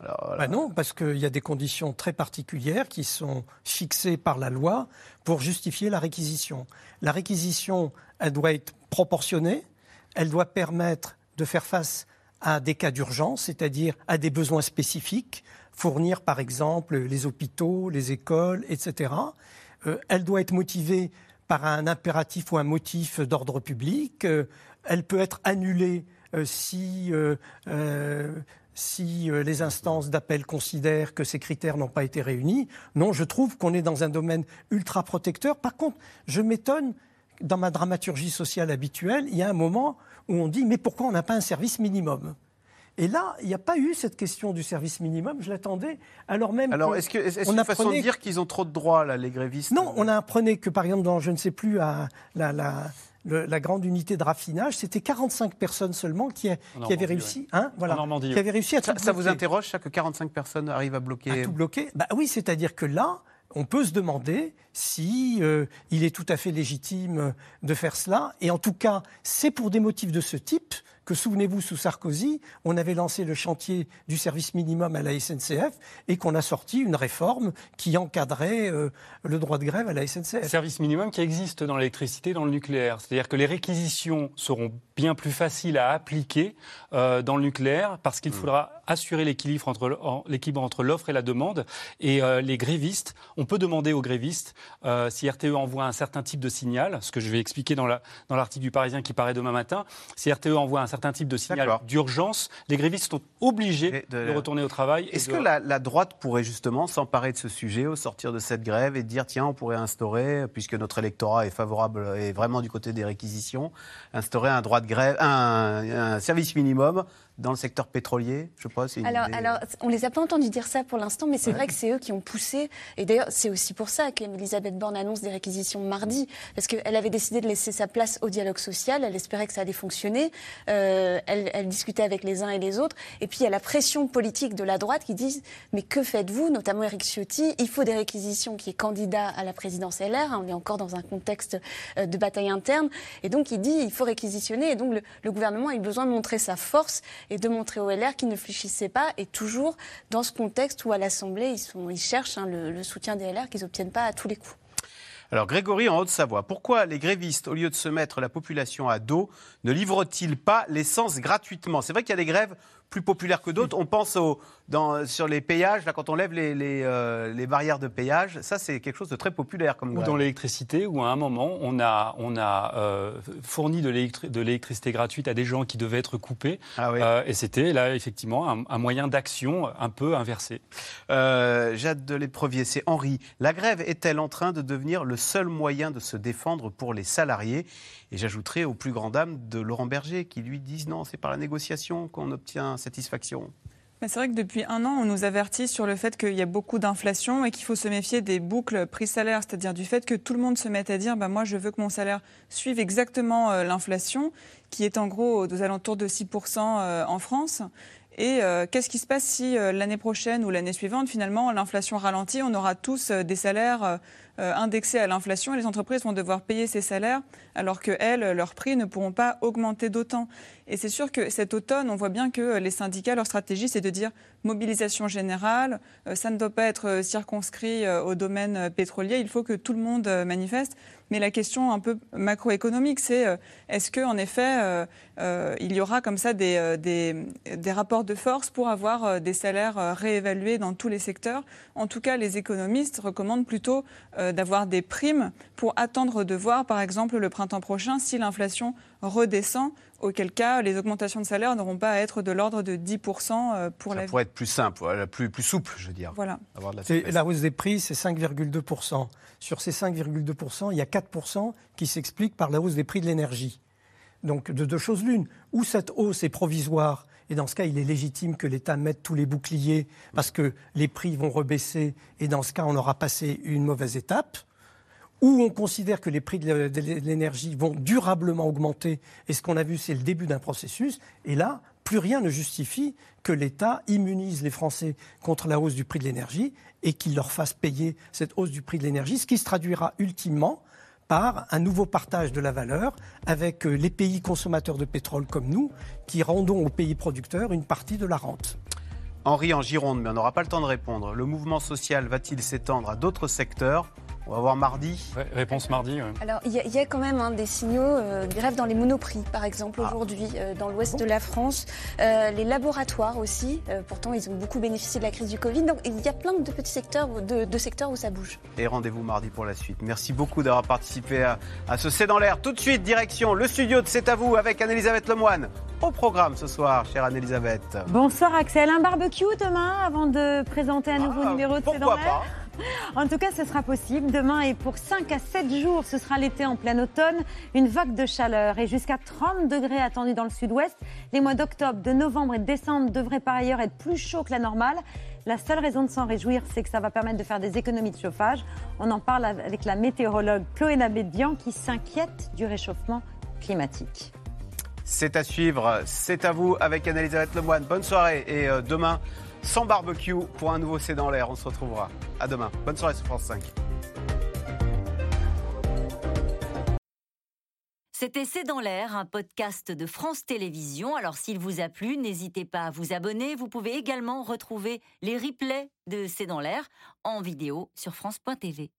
Alors. Bah non, parce qu'il y a des conditions très particulières qui sont fixées par la loi pour justifier la réquisition. La réquisition, elle doit être proportionnée, elle doit permettre de faire face à des cas d'urgence, c'est-à-dire à des besoins spécifiques, fournir par exemple les hôpitaux, les écoles, etc. Euh, elle doit être motivée par un impératif ou un motif d'ordre public. Euh, elle peut être annulée euh, si, si euh, les instances d'appel considèrent que ces critères n'ont pas été réunis. Non, je trouve qu'on est dans un domaine ultra protecteur. Par contre, je m'étonne, dans ma dramaturgie sociale habituelle, il y a un moment où on dit mais pourquoi on n'a pas un service minimum? Et là, il n'y a pas eu cette question du service minimum. Je l'attendais, alors même. Alors, est-ce que est-ce on une façon de dire qu'ils ont trop de droits, là, les grévistes? Non, on apprenait que, par exemple, dans, je ne sais plus, à la, la- le- la grande unité de raffinage, c'était 45 personnes seulement qui, a- En qui avaient réussi, hein, voilà, En Normandie, qui avaient réussi à ça, tout ça vous interroge, ça, que 45 personnes arrivent à bloquer À tout bloquer? Bah Oui, c'est-à-dire que là, on peut se demander si euh, il est tout à fait légitime de faire cela. Et en tout cas, c'est pour des motifs de ce type que, souvenez-vous, sous Sarkozy, on avait lancé le chantier du service minimum à la SNCF et qu'on a sorti une réforme qui encadrait euh, le droit de grève à la SNCF. Service minimum qui existe dans l'électricité, dans le nucléaire. C'est-à-dire que les réquisitions seront bien plus faciles à appliquer euh, dans le nucléaire parce qu'il faudra assurer l'équilibre entre, en- l'équilibre entre l'offre et la demande. Et euh, les grévistes, on peut demander aux grévistes euh, si RTE envoie un certain type de signal, ce que je vais expliquer dans, la, dans l'article du Parisien qui paraît demain matin. Si RTE envoie un certain type de signal d'urgence, les grévistes sont obligés de, retourner au travail. Est-ce de- que la, la droite pourrait justement s'emparer de ce sujet au sortir de cette grève et dire tiens, on pourrait instaurer, puisque notre électorat est favorable et vraiment du côté des réquisitions, instaurer un droit de grève, un, un service minimum dans le secteur pétrolier Je une Alors, idée. alors, on les a pas entendus dire ça pour l'instant, mais c'est Ouais. vrai que c'est eux qui ont poussé. Et d'ailleurs, c'est aussi pour ça qu'Elisabeth Borne annonce des réquisitions mardi, parce qu'elle avait décidé de laisser sa place au dialogue social. Elle espérait que ça allait fonctionner. Euh, elle, elle discutait avec les uns et les autres. Et puis, il y a la pression politique de la droite qui disent mais que faites-vous, notamment Éric Ciotti Il faut des réquisitions qui est candidat à la présidence LR. On est encore dans un contexte euh, de bataille interne. Et donc, il dit il faut réquisitionner. Et donc, le, le gouvernement a eu besoin de montrer sa force et de montrer au LR qu'il ne fléchissait pas. Et toujours dans ce contexte où à l'Assemblée, ils cherchent hein, le, le soutien des LR qu'ils n'obtiennent pas à tous les coups. Alors Grégory en Haute-Savoie, pourquoi les grévistes, au lieu de se mettre la population à dos, ne livrent-ils pas l'essence gratuitement? C'est vrai qu'il y a des grèves plus populaires que d'autres. On pense au, dans, sur les péages, là, quand on lève les, les, euh, les barrières de péage, ça c'est quelque chose de très populaire comme ou grève. dans l'électricité, où à un moment, on a, on a euh, fourni de l'électri- de l'électricité gratuite à des gens qui devaient être coupés. Ah Euh, et c'était là, effectivement, un, un moyen d'action un peu inversé. Jade de l'éprevier, c'est Henri. La grève est-elle en train de devenir le seul moyen de se défendre pour les salariés? Et j'ajouterai aux plus grandes dames de Laurent Berger qui lui disent non, c'est par la négociation qu'on obtient c'est vrai que depuis un an, on nous avertit sur le fait qu'il y a beaucoup d'inflation et qu'il faut se méfier des boucles prix-salaire, c'est-à-dire du fait que tout le monde se mette à dire bah, moi, je veux que mon salaire suive exactement euh, l'inflation, qui est en gros aux alentours de 6% euh, en France. Et euh, qu'est-ce qui se passe si l'année prochaine ou l'année suivante, finalement, l'inflation ralentit On aura tous des salaires indexés à l'inflation et les entreprises vont devoir payer ces salaires alors que elles, leurs prix ne pourront pas augmenter d'autant. Et c'est sûr que cet automne, on voit bien que euh, les syndicats, leur stratégie, c'est de dire mobilisation générale, euh, ça ne doit pas être euh, circonscrit euh, au domaine euh, pétrolier, il faut que tout le monde euh, manifeste. Mais la question un peu macroéconomique, c'est euh, est-ce qu'en effet, euh, euh, il y aura comme ça des, euh, des, rapports de force pour avoir euh, des salaires euh, réévalués dans tous les secteurs? En tout cas, les économistes recommandent plutôt euh, d'avoir des primes pour attendre de voir, par exemple, le printemps prochain, si l'inflation redescend, auquel cas les augmentations de salaire n'auront pas à être de l'ordre de 10% euh, pour Ça la pourrait être plus simple, plus, plus souple, je veux dire. Voilà. Avoir de la C'est- souplesse. La hausse des prix, c'est 5,2%. Sur ces 5,2%, il y a 4% qui s'expliquent par la hausse des prix de l'énergie. Donc, de deux choses l'une. Ou cette hausse est provisoire, et dans ce cas, il est légitime que l'État mette tous les boucliers parce que les prix vont rebaisser, et dans ce cas, on aura passé une mauvaise étape. Ou on considère que les prix de l'énergie vont durablement augmenter, et ce qu'on a vu, c'est le début d'un processus, et là, plus rien ne justifie que l'État immunise les Français contre la hausse du prix de l'énergie et qu'il leur fasse payer cette hausse du prix de l'énergie, ce qui se traduira ultimement par un nouveau partage de la valeur avec euh, les pays consommateurs de pétrole comme nous, qui rendons aux pays producteurs une partie de la rente. Henri en Gironde, mais on n'aura pas le temps de répondre. Le mouvement social va-t-il s'étendre à d'autres secteurs? On va voir mardi. réponse mardi. ouais. Alors, il y, a- il y a quand même hein, des signaux, euh, grève dans les monoprix, par exemple, aujourd'hui, euh, dans l'ouest de la France. Euh, les laboratoires aussi, euh, pourtant, ils ont beaucoup bénéficié de la crise du Covid. Donc, il y a plein de petits secteurs, de, de secteurs où ça bouge. Et rendez-vous mardi pour la suite. Merci beaucoup d'avoir participé à, à ce C'est dans l'air. Tout de suite, direction le studio de C'est à vous avec Anne-Elisabeth Lemoine. Au programme ce soir, chère Anne-Elisabeth. Bonsoir Axel, un barbecue demain avant de présenter un nouveau numéro de C'est dans pourquoi l'air En tout cas, ce sera possible. Demain et pour 5 à 7 jours, ce sera l'été en plein automne. Une vague de chaleur et jusqu'à 30 degrés attendus dans le sud-ouest. Les mois d'octobre, de novembre et de décembre devraient par ailleurs être plus chauds que la normale. La seule raison de s'en réjouir, c'est que ça va permettre de faire des économies de chauffage. On en parle avec la météorologue Chloé Nabédian qui s'inquiète du réchauffement climatique. C'est à suivre, c'est à vous avec Anne-Elisabeth Lemoine. Bonne soirée et euh, demain, sans barbecue pour un nouveau C'est dans l'air. On se retrouvera. À demain. Bonne soirée sur France 5. C'était C'est dans l'air, un podcast de France Télévisions. Alors s'il vous a plu, n'hésitez pas à vous abonner. Vous pouvez également retrouver les replays de C'est dans l'air en vidéo sur France.tv.